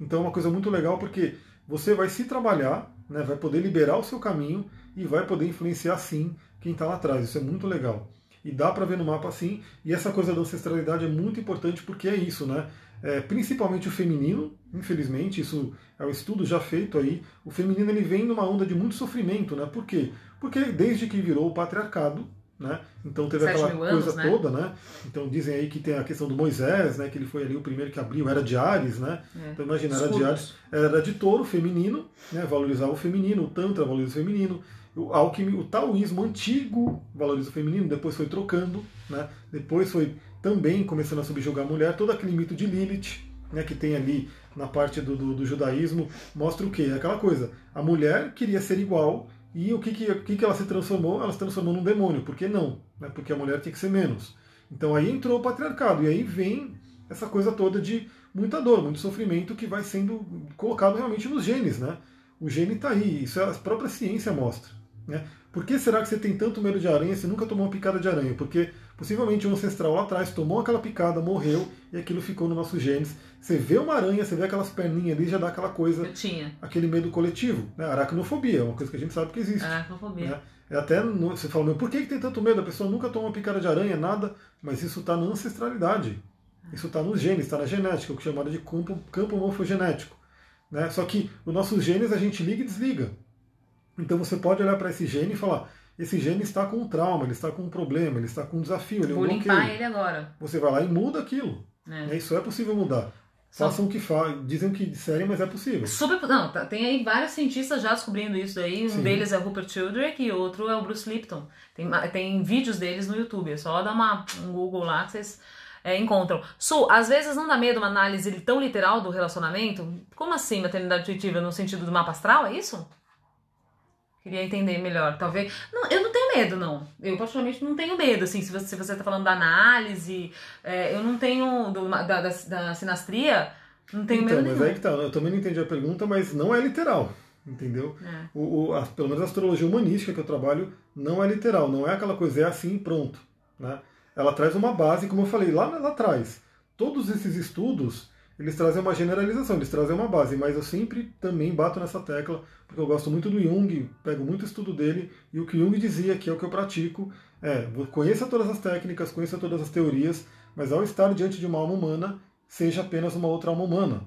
Então é uma coisa muito legal porque você vai se trabalhar, né, vai poder liberar o seu caminho e vai poder influenciar sim quem está lá atrás. Isso é muito legal. E dá para ver no mapa assim. E essa coisa da ancestralidade é muito importante porque é isso, né? É, principalmente o feminino, infelizmente, isso é um estudo já feito aí. O feminino ele vem numa onda de muito sofrimento, né? Por quê? Porque desde que virou o patriarcado, né? Então teve aquela anos, coisa né? toda, né? Então dizem aí que tem a questão do Moisés, né? Que ele foi ali o primeiro que abriu, era de Ares, né? É. Então imagina, era de Ares, era de touro feminino, né? Valorizava o feminino, o Tantra valoriza o feminino. O, alquimia, o taoísmo antigo valoriza o feminino, depois foi trocando, né? depois foi também começando a subjugar a mulher, todo aquele mito de Lilith, né, que tem ali na parte do, do, do, judaísmo, mostra o quê? Aquela coisa, a mulher queria ser igual, e o que, que, o que, que ela se transformou? Ela se transformou num demônio, por que não? Né? Porque a mulher tinha que ser menos. Então aí entrou o patriarcado, e aí vem essa coisa toda de muita dor, muito sofrimento que vai sendo colocado realmente nos genes, né? O gene está aí, isso a própria ciência mostra. Né? Por que será que você tem tanto medo de aranha se nunca tomou uma picada de aranha? Porque possivelmente um ancestral lá atrás tomou aquela picada, morreu e aquilo ficou nos nossos genes. Você vê uma aranha, você vê aquelas perninhas ali, já dá aquela coisa. Eu tinha. Aquele medo coletivo. Né? Aracnofobia, é uma coisa que a gente sabe que existe. Aracnofobia. Né? É até você fala, por que, que tem tanto medo? A pessoa nunca toma uma picada de aranha, nada, mas isso está na ancestralidade. Isso está nos genes, está na genética, o que é chamado de campo, campo morfogenético. Né? Só que os nossos genes a gente liga e desliga. Então você pode olhar para esse gene e falar: esse gene está com um trauma, ele está com um problema, ele está com um desafio. Ele Vou limpar ele agora. Você vai lá e muda aquilo. É. Isso é possível mudar. Façam o que fazem, dizem o que disserem, mas é possível. Super, não, tá, tem aí vários cientistas já descobrindo isso daí. Um Sim. deles é o Rupert Sheldrake e outro é o Bruce Lipton. Tem, tem vídeos deles no YouTube, é só dar uma, um Google lá que vocês é, encontram. Su, às vezes não dá medo uma análise tão literal do relacionamento? Como assim, maternidade intuitiva no sentido do mapa astral, é isso? Queria entender melhor, talvez. Não, eu não tenho medo, não. Eu, particularmente, não tenho medo, assim, se você, se você tá falando da análise, é, eu não tenho. Do, da, da, da, sinastria, não tenho então, medo mas nenhum. aí que tá, eu também não entendi a pergunta, mas não é literal, entendeu? É. O, o a, pelo menos a astrologia humanística que eu trabalho não é literal, não é aquela coisa, é assim pronto. Né? Ela traz uma base, como eu falei lá, lá atrás. Todos esses estudos eles trazem uma generalização, eles trazem uma base, mas eu sempre também bato nessa tecla, porque eu gosto muito do Jung, pego muito estudo dele, e o que Jung dizia, que é o que eu pratico, é, conheça todas as técnicas, conheça todas as teorias, mas ao estar diante de uma alma humana, seja apenas uma outra alma humana.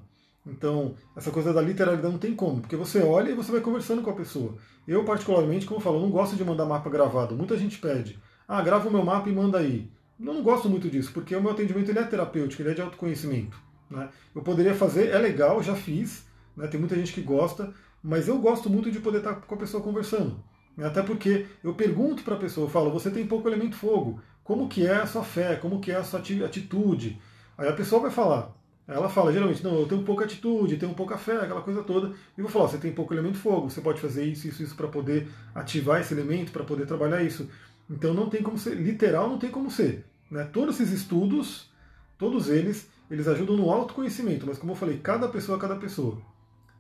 Então, essa coisa da literalidade não tem como, porque você olha e você vai conversando com a pessoa. Eu, particularmente, como eu falo, não gosto de mandar mapa gravado. Muita gente pede, ah, grava o meu mapa e manda aí. Eu não gosto muito disso, porque o meu atendimento ele é terapêutico, ele é de autoconhecimento. Né? Eu poderia fazer, é legal, já fiz, né? tem muita gente que gosta, mas eu gosto muito de poder estar com a pessoa conversando. Até porque eu pergunto para a pessoa, eu falo, você tem pouco elemento fogo, como que é a sua fé, como que é a sua atitude? Aí a pessoa vai falar, ela fala, geralmente, não, eu tenho pouca atitude, tenho pouca fé, aquela coisa toda. E vou falar, você tem pouco elemento fogo, você pode fazer isso, isso, isso para poder ativar esse elemento, para poder trabalhar isso. Então não tem como ser, literal não tem como ser. Né? Todos esses estudos, todos eles, eles ajudam no autoconhecimento, mas como eu falei, cada pessoa é cada pessoa.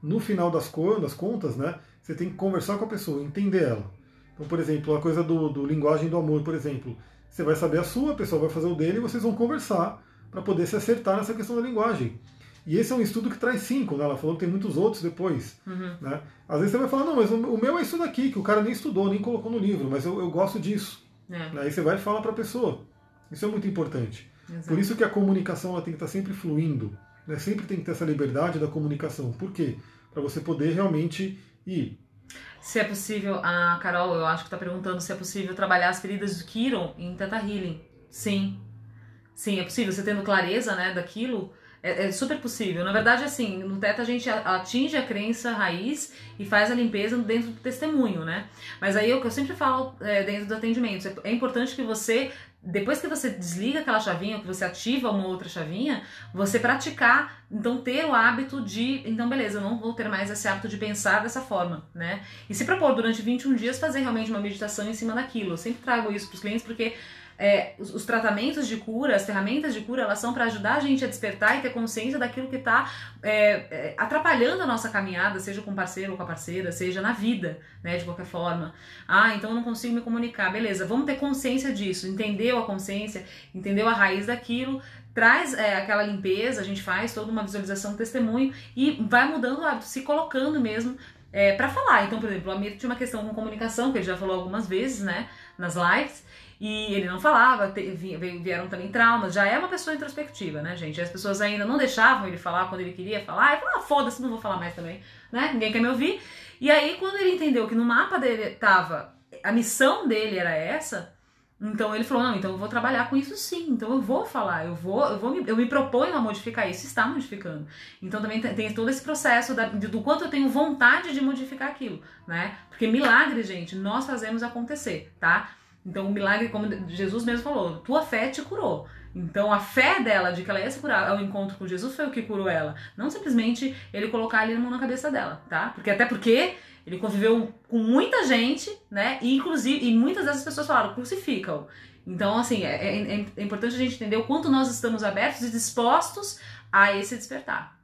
No final das, das contas, né, você tem que conversar com a pessoa, entender ela. Então, por exemplo, a coisa do, do linguagem do amor, por exemplo, você vai saber a sua, a pessoa vai fazer o dele e vocês vão conversar para poder se acertar nessa questão da linguagem. E esse é um estudo que traz cinco, né? Ela falou que tem muitos outros depois. Uhum. Né? Às vezes você vai falar, não, mas o meu é isso daqui, que o cara nem estudou, nem colocou no livro, mas eu, eu gosto disso. É. Aí você vai e fala para a pessoa. Isso é muito importante. Exato. Por isso que a comunicação ela tem que estar sempre fluindo. Né? Sempre tem que ter essa liberdade da comunicação. Por quê? Para você poder realmente ir. Se é possível, a Carol, eu acho que está perguntando se é possível trabalhar as feridas do Kiron em Teta Healing. Sim. Sim, é possível. Você tendo clareza né, daquilo, é, é, super possível. Na verdade, assim, no Teta a gente atinge a crença raiz e faz a limpeza dentro do testemunho, né? Mas aí é o que eu sempre falo é, dentro do atendimento. É importante que você depois que você desliga aquela chavinha, que você ativa uma outra chavinha, você praticar, então ter o hábito de, então beleza, eu não vou ter mais esse hábito de pensar dessa forma, né? E se propor durante 21 dias fazer realmente uma meditação em cima daquilo. Eu sempre trago isso para os clientes porque é, os, os, tratamentos de cura, as ferramentas de cura, elas são para ajudar a gente a despertar e ter consciência daquilo que está é, é, atrapalhando a nossa caminhada, seja com o parceiro ou com a parceira, seja na vida, né, de qualquer forma. Ah, então eu não consigo me comunicar. Beleza, vamos ter consciência disso, entendeu a consciência, entendeu a raiz daquilo, traz é, aquela limpeza, a gente faz toda uma visualização do testemunho e vai mudando o hábito, se colocando mesmo é, para falar. Então, por exemplo, o Amir tinha uma questão com comunicação, que ele já falou algumas vezes, né, nas lives, e ele não falava, vieram também traumas, já é uma pessoa introspectiva, né, gente? As pessoas ainda não deixavam ele falar quando ele queria falar, ele falava, ah, foda-se, não vou falar mais também, né? Ninguém quer me ouvir. E aí, quando ele entendeu que no mapa dele tava, a missão dele era essa, então ele falou, não, então eu vou trabalhar com isso sim, então eu vou falar, eu vou, eu vou me, eu me proponho a modificar isso, está modificando. Então também tem, todo esse processo da, do quanto eu tenho vontade de modificar aquilo, né? Porque milagre, gente, nós fazemos acontecer, tá? Então o milagre, como Jesus mesmo falou, tua fé te curou. Então a fé dela de que ela ia se curar ao encontro com Jesus foi o que curou ela. Não simplesmente ele colocar ali a mão na cabeça dela, tá? Porque até porque ele conviveu com muita gente, né? E inclusive, e muitas dessas pessoas falaram, crucifica-o. Então, assim, é, é, é, importante a gente entender o quanto nós estamos abertos e dispostos a esse despertar.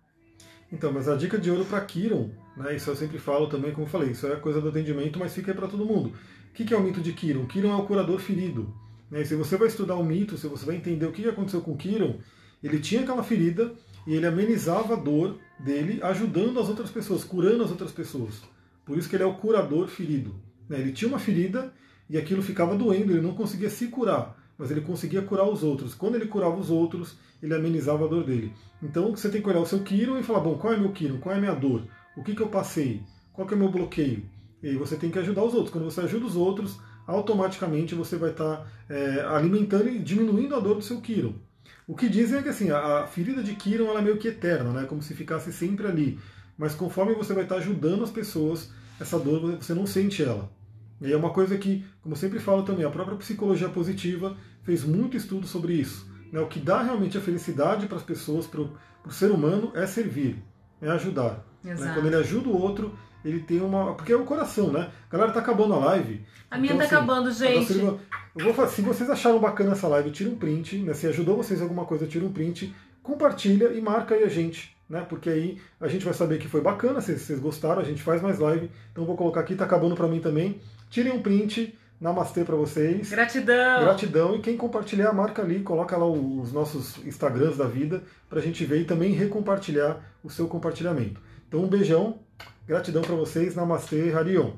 Então, mas a dica de ouro para Kiron, né? Isso eu sempre falo também, como eu falei, isso é coisa do atendimento, mas fica para todo mundo. O que é o mito de Kiron? Kiron é o curador ferido. Né? Se você vai estudar o mito, se você vai entender o que aconteceu com Kiron, ele tinha aquela ferida e ele amenizava a dor dele, ajudando as outras pessoas, curando as outras pessoas. Por isso que ele é o curador ferido. Né? Ele tinha uma ferida e aquilo ficava doendo, ele não conseguia se curar, mas ele conseguia curar os outros. Quando ele curava os outros, ele amenizava a dor dele. Então você tem que olhar o seu Kiron e falar, bom, qual é meu Kiron? Qual é a minha dor? O que, que eu passei? Qual é o meu bloqueio? E você tem que ajudar os outros. Quando você ajuda os outros, automaticamente você vai estar é, alimentando e diminuindo a dor do seu Kiron. O que dizem é que assim, a ferida de Kiron ela é meio que eterna, né? Como se ficasse sempre ali. Mas conforme você vai estar ajudando as pessoas, essa dor você não sente ela. E é uma coisa que, como eu sempre falo também, a própria psicologia positiva fez muito estudo sobre isso. Né? O que dá realmente a felicidade para as pessoas, para o ser humano, é servir, é ajudar. Né? Quando ele ajuda o outro, ele tem uma. Porque é o coração, né? Galera tá acabando a live. A minha então, tá assim, acabando, gente. Eu vou fazer, se vocês acharam bacana essa live, tira um print, né? Se ajudou vocês alguma coisa, tira um print, compartilha e marca aí a gente, né? Porque aí a gente vai saber que foi bacana, se vocês gostaram, a gente faz mais live. Então vou colocar aqui, tá acabando para mim também. Tirem um print, namastê para vocês. Gratidão. Gratidão. E quem compartilhar, marca ali, coloca lá os nossos Instagrams da vida pra gente ver e também recompartilhar o seu compartilhamento. Então um beijão, Gratidão para vocês. Namastê, Harion.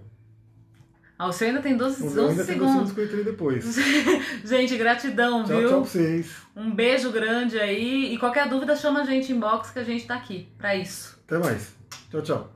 Ah, o seu ainda tem 12, o 11 ainda segundos. Tem 12 depois. gente, gratidão, tchau, viu? Tchau pra vocês. Um beijo grande aí. E qualquer dúvida, chama a gente inbox que a gente tá aqui para isso. Até mais. Tchau, tchau.